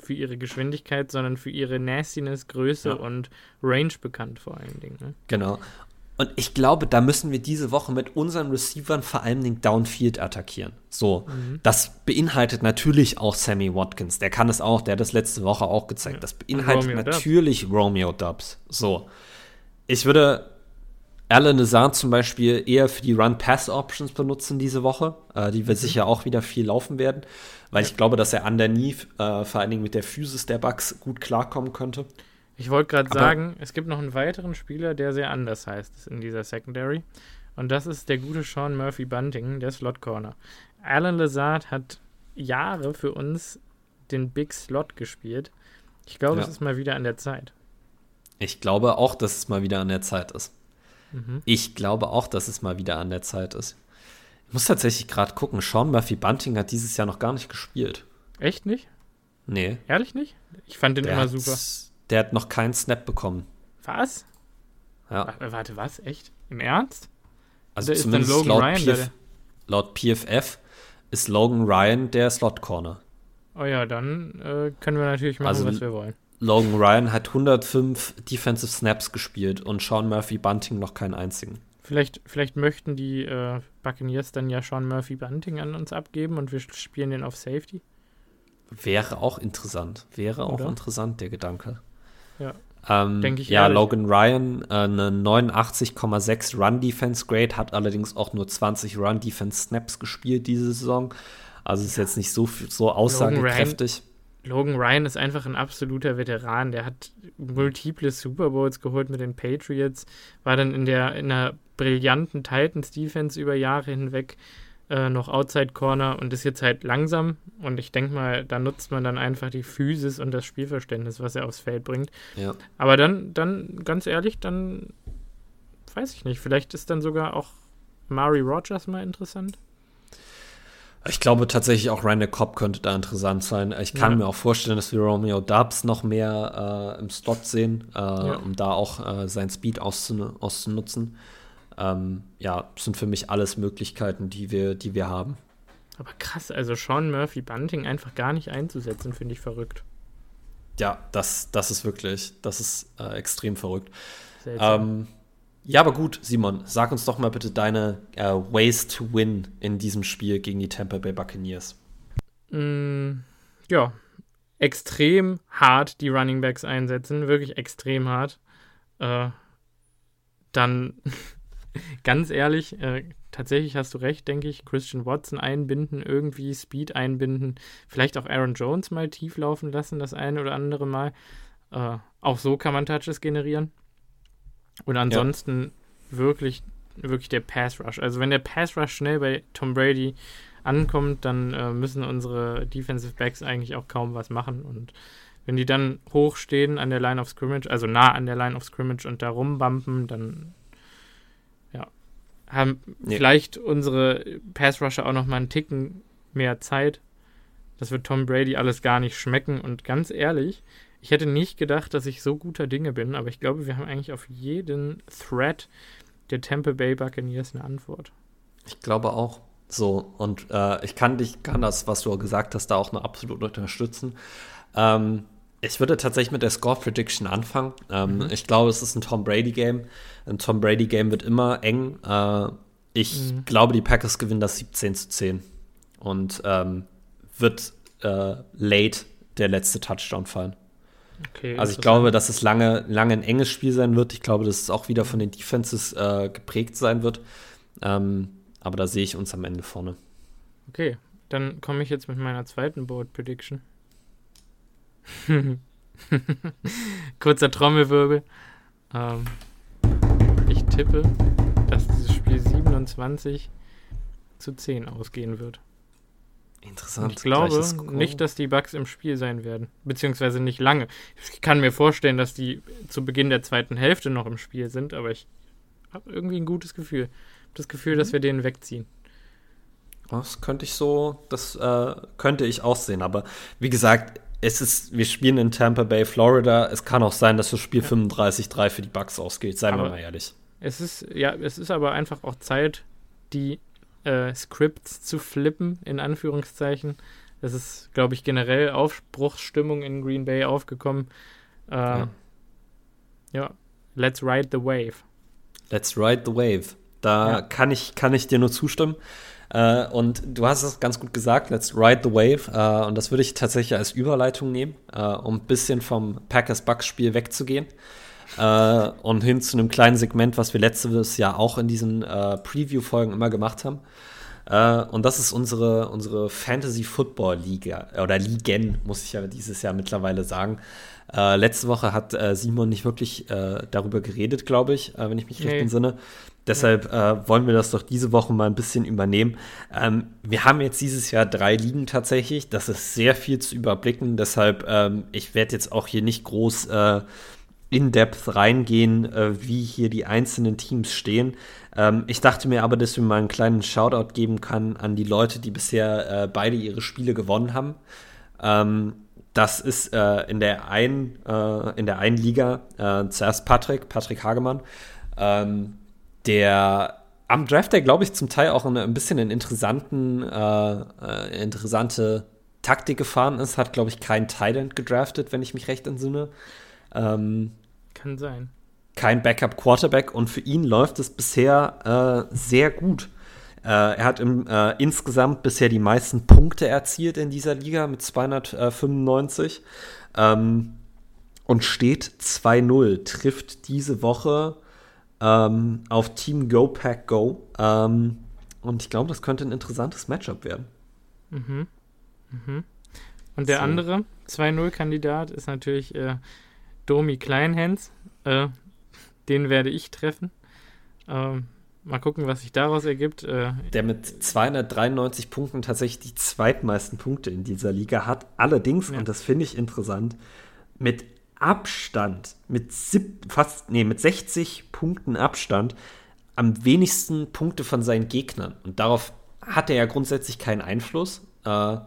B: für ihre Geschwindigkeit, sondern für ihre Nastiness, Größe ja. und Range bekannt vor allen Dingen. Ne?
A: Genau. Und ich glaube, da müssen wir diese Woche mit unseren Receivern vor allem den Downfield attackieren. So, mhm. das beinhaltet natürlich auch Sammy Watkins. Der kann es auch, der hat das letzte Woche auch gezeigt. Das beinhaltet Romeo natürlich Dubs. Romeo Dubs. So, ich würde Alan Lazard zum Beispiel eher für die Run-Pass-Options benutzen diese Woche, äh, die wir mhm. sicher auch wieder viel laufen werden, weil ich glaube, dass er underneath, äh, vor allen Dingen mit der Physis der Bugs, gut klarkommen könnte.
B: Ich wollte gerade sagen, es gibt noch einen weiteren Spieler, der sehr anders heißt in dieser Secondary. Und das ist der gute Sean Murphy Bunting, der Slot Corner. Alan Lazard hat Jahre für uns den Big Slot gespielt. Ich glaube, ja. es ist mal wieder an der Zeit.
A: Ich glaube auch, dass es mal wieder an der Zeit ist. Mhm. Ich glaube auch, dass es mal wieder an der Zeit ist. Ich muss tatsächlich gerade gucken. Sean Murphy Bunting hat dieses Jahr noch gar nicht gespielt.
B: Echt nicht?
A: Nee.
B: Ehrlich nicht? Ich fand den der immer super.
A: Der hat noch keinen Snap bekommen.
B: Was?
A: Ja.
B: Warte, was? Echt? Im Ernst?
A: Also Oder zumindest ist dann Logan laut, Ryan, PF, laut PFF ist Logan Ryan der Slot Corner.
B: Oh ja, dann äh, können wir natürlich machen, also, was wir wollen.
A: Logan Ryan hat 105 Defensive Snaps gespielt und Sean Murphy Bunting noch keinen einzigen.
B: Vielleicht, vielleicht möchten die äh, Buccaneers dann ja Sean Murphy Bunting an uns abgeben und wir spielen den auf Safety.
A: Wäre auch interessant. Wäre auch Oder? interessant, der Gedanke.
B: Ja.
A: Ähm, Denke ich Ja, ehrlich. Logan Ryan, äh, eine 89,6 Run-Defense-Grade, hat allerdings auch nur 20 Run-Defense-Snaps gespielt diese Saison. Also ist jetzt nicht so, so aussagekräftig.
B: Logan Ryan, ist einfach ein absoluter Veteran. Der hat multiple Super Bowls geholt mit den Patriots, war dann in der in einer brillanten Titans-Defense über Jahre hinweg äh, noch Outside Corner und ist jetzt halt langsam. Und ich denke mal, da nutzt man dann einfach die Physis und das Spielverständnis, was er aufs Feld bringt.
A: Ja.
B: Aber dann, dann, ganz ehrlich, dann weiß ich nicht. Vielleicht ist dann sogar auch Mari Rogers mal interessant.
A: Ich glaube tatsächlich auch Randall Cobb könnte da interessant sein. Ich kann ja. mir auch vorstellen, dass wir Romeo Dubs noch mehr äh, im Slot sehen, äh, ja. um da auch äh, sein Speed auszunutzen. Ähm, ja, sind für mich alles Möglichkeiten, die wir, die wir haben.
B: Aber krass, also Sean Murphy Bunting einfach gar nicht einzusetzen, finde ich verrückt.
A: Ja, das, das ist wirklich, das ist äh, extrem verrückt. Ähm, ja, aber gut, Simon, sag uns doch mal bitte deine äh, Ways to Win in diesem Spiel gegen die Tampa Bay Buccaneers.
B: Mm, ja, extrem hart die Running Backs einsetzen, wirklich extrem hart. Äh, dann ganz ehrlich, äh, tatsächlich hast du recht, denke ich. Christian Watson einbinden, irgendwie Speed einbinden, vielleicht auch Aaron Jones mal tief laufen lassen, das eine oder andere Mal. Äh, auch so kann man Touches generieren. Und ansonsten ja. wirklich, wirklich der Pass Rush. Also wenn der Pass Rush schnell bei Tom Brady ankommt, dann äh, müssen unsere Defensive Backs eigentlich auch kaum was machen. Und wenn die dann hoch stehen an der Line of Scrimmage, also nah an der Line of Scrimmage und da rumbumpen, dann haben nee. vielleicht unsere Pass-Rusher auch noch mal einen Ticken mehr Zeit. Das wird Tom Brady alles gar nicht schmecken. Und ganz ehrlich, ich hätte nicht gedacht, dass ich so guter Dinge bin, aber ich glaube, wir haben eigentlich auf jeden Threat der Tampa Bay Buccaneers eine Antwort.
A: Ich glaube auch. So, und äh, ich kann dich, kann das, was du gesagt hast, da auch noch absolut unterstützen. Ähm, ich würde tatsächlich mit der Score Prediction anfangen. Ähm, mhm. Ich glaube, es ist ein Tom Brady Game. Ein Tom Brady Game wird immer eng. Äh, ich mhm. glaube, die Packers gewinnen das 17 zu 10. Und ähm, wird äh, late der letzte Touchdown fallen. Okay, also ich glaube, dass es lange, lange ein enges Spiel sein wird. Ich glaube, dass es auch wieder von den Defenses äh, geprägt sein wird. Ähm, aber da sehe ich uns am Ende vorne.
B: Okay, dann komme ich jetzt mit meiner zweiten Board Prediction. Kurzer Trommelwirbel. Ähm, ich tippe, dass dieses Spiel 27 zu 10 ausgehen wird.
A: Interessant.
B: Ich glaube nicht, dass die Bugs im Spiel sein werden. Beziehungsweise nicht lange. Ich kann mir vorstellen, dass die zu Beginn der zweiten Hälfte noch im Spiel sind, aber ich habe irgendwie ein gutes Gefühl. Das Gefühl, dass mhm. wir den wegziehen.
A: Das könnte ich so, das äh, könnte ich auch sehen. Aber wie gesagt, es ist, wir spielen in Tampa Bay, Florida. Es kann auch sein, dass das Spiel ja. 35-3 für die Bugs ausgeht, seien aber wir mal ehrlich.
B: Es ist, ja, es ist aber einfach auch Zeit, die äh, Scripts zu flippen, in Anführungszeichen. Es ist, glaube ich, generell Aufbruchsstimmung in Green Bay aufgekommen. Äh, ja. ja. let's ride the wave.
A: Let's ride the wave. Da ja. kann, ich, kann ich dir nur zustimmen. Uh, und du hast es ganz gut gesagt, let's ride the wave. Uh, und das würde ich tatsächlich als Überleitung nehmen, uh, um ein bisschen vom Packers-Bucks-Spiel wegzugehen. Und hin zu einem kleinen Segment, was wir letztes Jahr auch in diesen Preview-Folgen immer gemacht haben. und das ist unsere, unsere Fantasy Football Liga oder Ligen, muss ich ja dieses Jahr mittlerweile sagen. letzte Woche hat Simon nicht wirklich darüber geredet, glaube ich, wenn ich mich nee. recht entsinne. Deshalb äh, wollen wir das doch diese Woche mal ein bisschen übernehmen. Ähm, wir haben jetzt dieses Jahr drei Ligen tatsächlich. Das ist sehr viel zu überblicken. Deshalb, ähm, ich werde jetzt auch hier nicht groß äh, in-depth reingehen, äh, wie hier die einzelnen Teams stehen. Ähm, ich dachte mir aber, dass wir mal einen kleinen Shoutout geben können an die Leute, die bisher äh, beide ihre Spiele gewonnen haben. Ähm, das ist äh, in der einen, äh, in der einen Liga zuerst Patrick, Patrick Hagemann. Ähm, der am Draft Day, glaube ich, zum Teil auch eine, ein bisschen äh, äh, interessante Taktik gefahren ist. Hat, glaube ich, kein Thailand gedraftet, wenn ich mich recht entsinne. Ähm,
B: Kann sein.
A: Kein Backup-Quarterback und für ihn läuft es bisher äh, sehr gut. Äh, er hat im, äh, insgesamt bisher die meisten Punkte erzielt in dieser Liga mit 295 ähm, und steht 2-0. Trifft diese Woche ähm, auf Team Go Pack Go. Ähm, und ich glaube, das könnte ein interessantes Matchup werden.
B: Mhm. Mhm. Und der so. andere 2-0-Kandidat ist natürlich äh, Domi Kleinhens. Äh, den werde ich treffen. Ähm, mal gucken, was sich daraus ergibt. Äh,
A: der mit 293 Punkten tatsächlich die zweitmeisten Punkte in dieser Liga hat. Allerdings, ja. und das finde ich interessant, mit Abstand, mit sieb, fast, nee, mit 60 Punkten Abstand, am wenigsten Punkte von seinen Gegnern. Und darauf hat er ja grundsätzlich keinen Einfluss. Äh,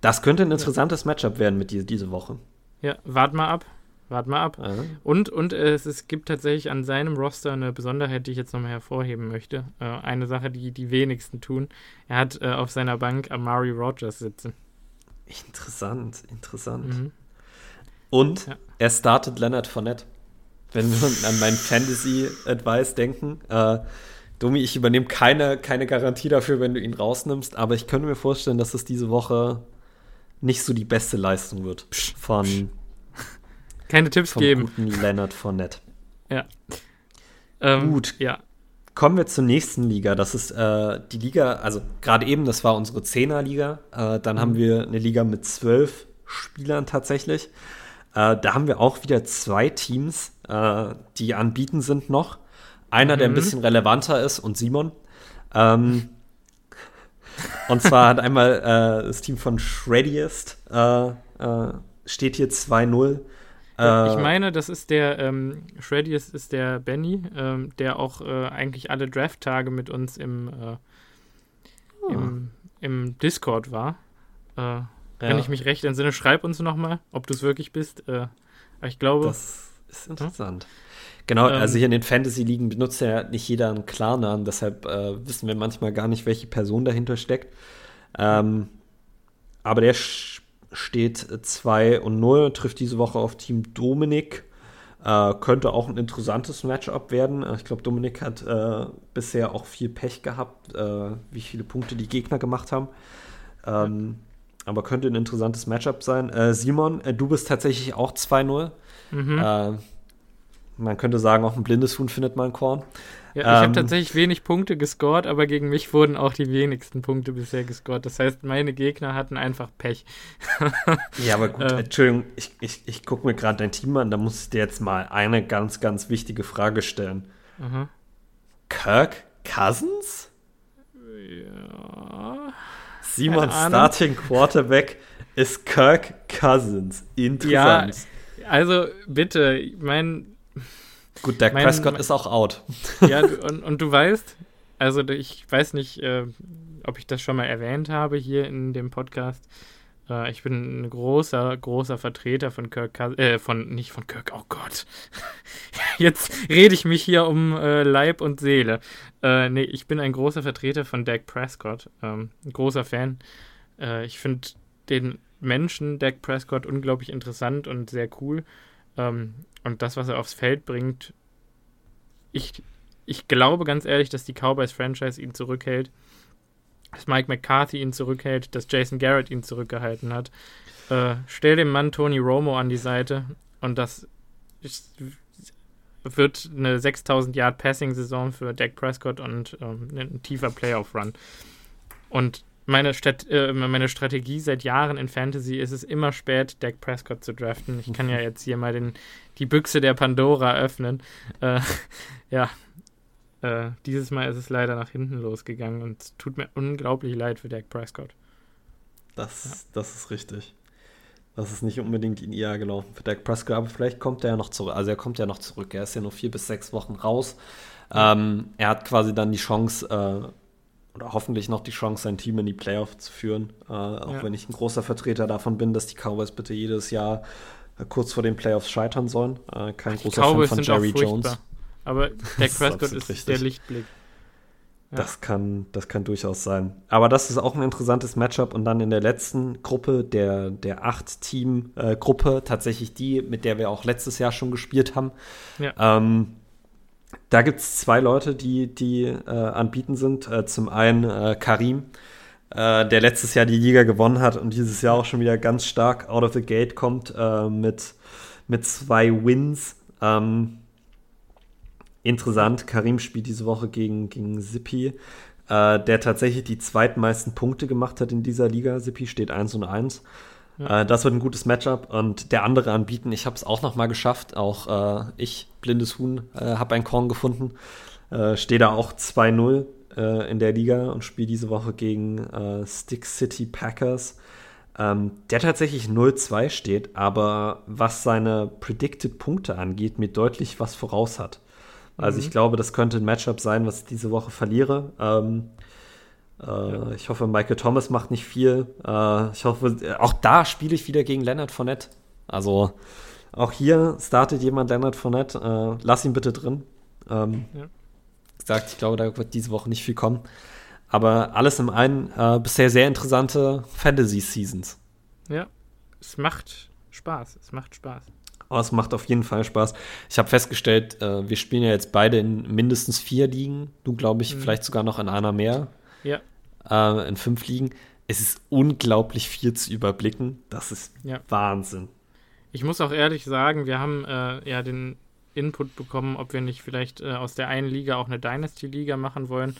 A: das könnte ein interessantes ja. Matchup werden mit die, diese Woche.
B: Ja, wart mal ab. Wart mal ab. Aha. Und, und äh, es, es gibt tatsächlich an seinem Roster eine Besonderheit, die ich jetzt nochmal hervorheben möchte. Äh, eine Sache, die die wenigsten tun. Er hat äh, auf seiner Bank Amari Rogers sitzen.
A: Interessant, interessant. Mhm. Und ja. er startet Leonard Fournette. Wenn wir an meinen Fantasy-Advice denken. Äh, Domi, ich übernehme keine, keine Garantie dafür, wenn du ihn rausnimmst, aber ich könnte mir vorstellen, dass es diese Woche nicht so die beste Leistung wird von
B: keine Tipps vom geben.
A: Guten Leonard Fournette.
B: Ja.
A: Ähm, Gut. Ja. Kommen wir zur nächsten Liga. Das ist äh, die Liga, also gerade eben, das war unsere Zehner-Liga. Äh, dann mhm. haben wir eine Liga mit zwölf Spielern tatsächlich. Äh, da haben wir auch wieder zwei Teams, äh, die anbieten sind noch. Einer, mhm. der ein mhm. bisschen relevanter ist und Simon. Ähm, und zwar hat einmal äh, das Team von Shreddiest äh, steht hier 2-0.
B: Ja, ich meine, das ist der, ähm, Shreddiest ist der Benny, ähm, der auch äh, eigentlich alle Draft-Tage mit uns im, oh. im, im, Discord war. Äh, wenn ja. ich mich recht entsinne, schreib uns nochmal, ob du es wirklich bist. Äh, ich glaube.
A: Das ist interessant. Hm? Genau, ähm, also hier in den Fantasy-Ligen benutzt ja nicht jeder einen Klarnamen, deshalb äh, wissen wir manchmal gar nicht, welche Person dahinter steckt. Ähm, aber der steht 2 und 0, trifft diese Woche auf Team Dominik. Äh, könnte auch ein interessantes Matchup werden. Ich glaube, Dominik hat äh, bisher auch viel Pech gehabt, äh, wie viele Punkte die Gegner gemacht haben. Ähm, aber könnte ein interessantes Matchup sein. Äh, Simon, äh, du bist tatsächlich auch 2-0. Mhm. Man könnte sagen, auch ein blindes Huhn findet mal ein Korn.
B: Ja, ich ähm, habe tatsächlich wenig Punkte gescored, aber gegen mich wurden auch die wenigsten Punkte bisher gescored. Das heißt, meine Gegner hatten einfach Pech.
A: ja, aber gut, äh, Entschuldigung, ich, ich, ich gucke mir gerade dein Team an, da muss ich dir jetzt mal eine ganz, ganz wichtige Frage stellen. Mhm. Kirk Cousins?
B: Ja.
A: Simon Starting Quarterback ist Kirk Cousins. Interessant.
B: Ja, also bitte, mein
A: Gut, Dak mein, Prescott ist auch out.
B: Ja, und, und du weißt, also ich weiß nicht, äh, ob ich das schon mal erwähnt habe hier in dem Podcast. Äh, ich bin ein großer, großer Vertreter von Kirk Cousins, äh, von, nicht von Kirk, oh Gott. Jetzt rede ich mich hier um äh, Leib und Seele. Äh, nee, ich bin ein großer Vertreter von Dak Prescott. Ähm, ein großer Fan. Äh, ich finde den Menschen Dak Prescott unglaublich interessant und sehr cool. Ähm, und das, was er aufs Feld bringt, ich, ich glaube ganz ehrlich, dass die Cowboys-Franchise ihn zurückhält, dass Mike McCarthy ihn zurückhält, dass Jason Garrett ihn zurückgehalten hat. Äh, stell dem Mann Tony Romo an die Seite und das ist, wird eine 6000 Yard Passing Saison für Dak Prescott und ähm, ein tiefer Playoff Run. Und meine, Stat äh, meine Strategie seit Jahren in Fantasy ist es immer spät, Dak Prescott zu draften. Ich kann ja jetzt hier mal den, die Büchse der Pandora öffnen. Äh, ja, äh, dieses Mal ist es leider nach hinten losgegangen und es tut mir unglaublich leid für Dak Prescott.
A: Das, ja. das ist richtig. Das ist nicht unbedingt in ihr gelaufen für Dak Prescott, aber vielleicht kommt er ja noch zurück. Also er kommt ja noch zurück. Er ist ja nur vier bis sechs Wochen raus. Ähm, er hat quasi dann die Chance, äh, oder hoffentlich noch die Chance, sein Team in die Playoffs zu führen. Äh, auch ja. wenn ich ein großer Vertreter davon bin, dass die Cowboys bitte jedes Jahr äh, kurz vor den Playoffs scheitern sollen. Äh, kein
B: die
A: großer
B: Cowboys Fan von Jerry Jones. Aber Dak Prescott ist, ist der Lichtblick.
A: Ja. Das, kann, das kann durchaus sein. Aber das ist auch ein interessantes Matchup. Und dann in der letzten Gruppe, der, der Acht-Team-Gruppe, äh, tatsächlich die, mit der wir auch letztes Jahr schon gespielt haben. Ja. Ähm, da gibt es zwei Leute, die, die äh, anbieten sind. Äh, zum einen äh, Karim, äh, der letztes Jahr die Liga gewonnen hat und dieses Jahr auch schon wieder ganz stark out of the gate kommt äh, mit, mit zwei Wins. Ähm, interessant, Karim spielt diese Woche gegen, gegen Sippi, äh, der tatsächlich die zweitmeisten Punkte gemacht hat in dieser Liga. Sippi steht 1 und 1. Ja. Äh, das wird ein gutes Matchup. Und der andere anbieten, ich habe es auch noch mal geschafft. Auch äh, ich, blindes Huhn, äh, habe ein Korn gefunden. Äh, Stehe da auch 2-0 äh, in der Liga und spiele diese Woche gegen äh, Stick City Packers. Ähm, der tatsächlich 0-2 steht, aber was seine Predicted Punkte angeht, mir deutlich was voraus hat. Also mhm. ich glaube, das könnte ein Matchup sein, was ich diese Woche verliere. Ähm, äh, ich hoffe, Michael Thomas macht nicht viel. Äh, ich hoffe, auch da spiele ich wieder gegen Leonard Fournette. Also auch hier startet jemand Leonard Fournette. Äh, lass ihn bitte drin. Ähm, ja. Gesagt, ich glaube, da wird diese Woche nicht viel kommen. Aber alles im einen äh, bisher sehr interessante Fantasy-Seasons.
B: Ja, es macht Spaß. Es macht Spaß.
A: Oh, es macht auf jeden Fall Spaß. Ich habe festgestellt, äh, wir spielen ja jetzt beide in mindestens vier Ligen. Du, glaube ich, mhm. vielleicht sogar noch in einer mehr.
B: Ja.
A: Äh, in fünf Ligen. Es ist unglaublich viel zu überblicken. Das ist ja. Wahnsinn.
B: Ich muss auch ehrlich sagen, wir haben äh, ja den Input bekommen, ob wir nicht vielleicht äh, aus der einen Liga auch eine Dynasty-Liga machen wollen.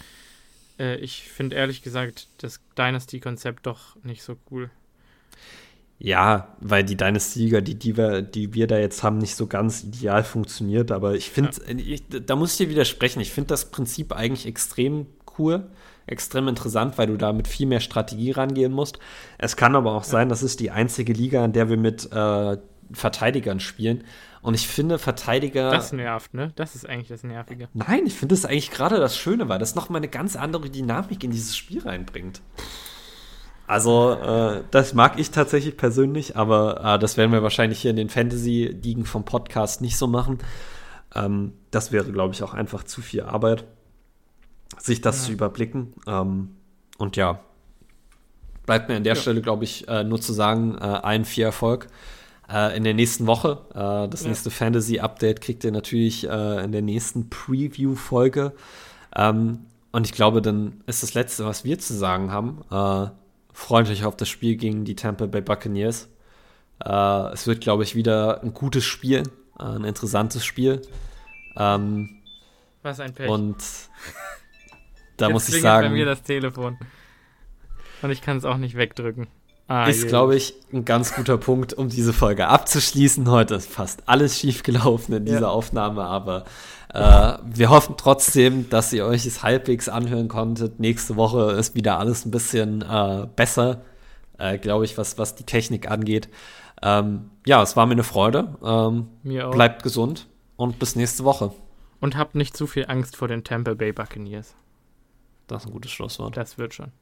B: Äh, ich finde ehrlich gesagt das Dynasty-Konzept doch nicht so cool.
A: Ja, weil die Dynasty-Liga, die, die, wir, die wir da jetzt haben, nicht so ganz ideal funktioniert. Aber ich finde, ja. da muss ich dir widersprechen. Ich finde das Prinzip eigentlich extrem cool extrem interessant, weil du da mit viel mehr Strategie rangehen musst. Es kann aber auch sein, das ist die einzige Liga, in der wir mit äh, Verteidigern spielen. Und ich finde, Verteidiger.
B: Das nervt, ne? Das ist eigentlich das Nervige.
A: Nein, ich finde das eigentlich gerade das Schöne, weil das nochmal eine ganz andere Dynamik in dieses Spiel reinbringt. Also, äh, das mag ich tatsächlich persönlich, aber äh, das werden wir wahrscheinlich hier in den Fantasy-Ligen vom Podcast nicht so machen. Ähm, das wäre, glaube ich, auch einfach zu viel Arbeit sich das ja. zu überblicken. Ähm, und ja, bleibt mir an der ja. Stelle, glaube ich, äh, nur zu sagen, äh, ein viel Erfolg. Äh, in der nächsten Woche, äh, das ja. nächste Fantasy-Update kriegt ihr natürlich äh, in der nächsten Preview-Folge. Ähm, und ich glaube, dann ist das Letzte, was wir zu sagen haben. Äh, freut euch auf das Spiel gegen die Tampa Bay Buccaneers. es wird, glaube ich, wieder ein gutes Spiel, ein interessantes Spiel. Ähm,
B: Was ein Pech.
A: und da
B: Jetzt
A: muss ich sagen,
B: bei mir das Telefon. Und ich kann es auch nicht wegdrücken. Ah,
A: ist, glaube ich, ein ganz guter Punkt, um diese Folge abzuschließen. Heute ist fast alles schiefgelaufen in dieser
B: Ja.
A: Aufnahme, aber äh, wir hoffen trotzdem, dass ihr euch es halbwegs anhören konntet. Nächste Woche ist wieder alles ein bisschen äh, besser, äh, glaube ich, was, was die Technik angeht. Ähm, ja, es war mir eine Freude. Ähm,
B: Mir auch.
A: bleibt gesund und bis nächste Woche.
B: Und habt nicht zu viel Angst vor den Tampa Bay Buccaneers.
A: Das ist ein gutes Schlusswort.
B: Das wird schon.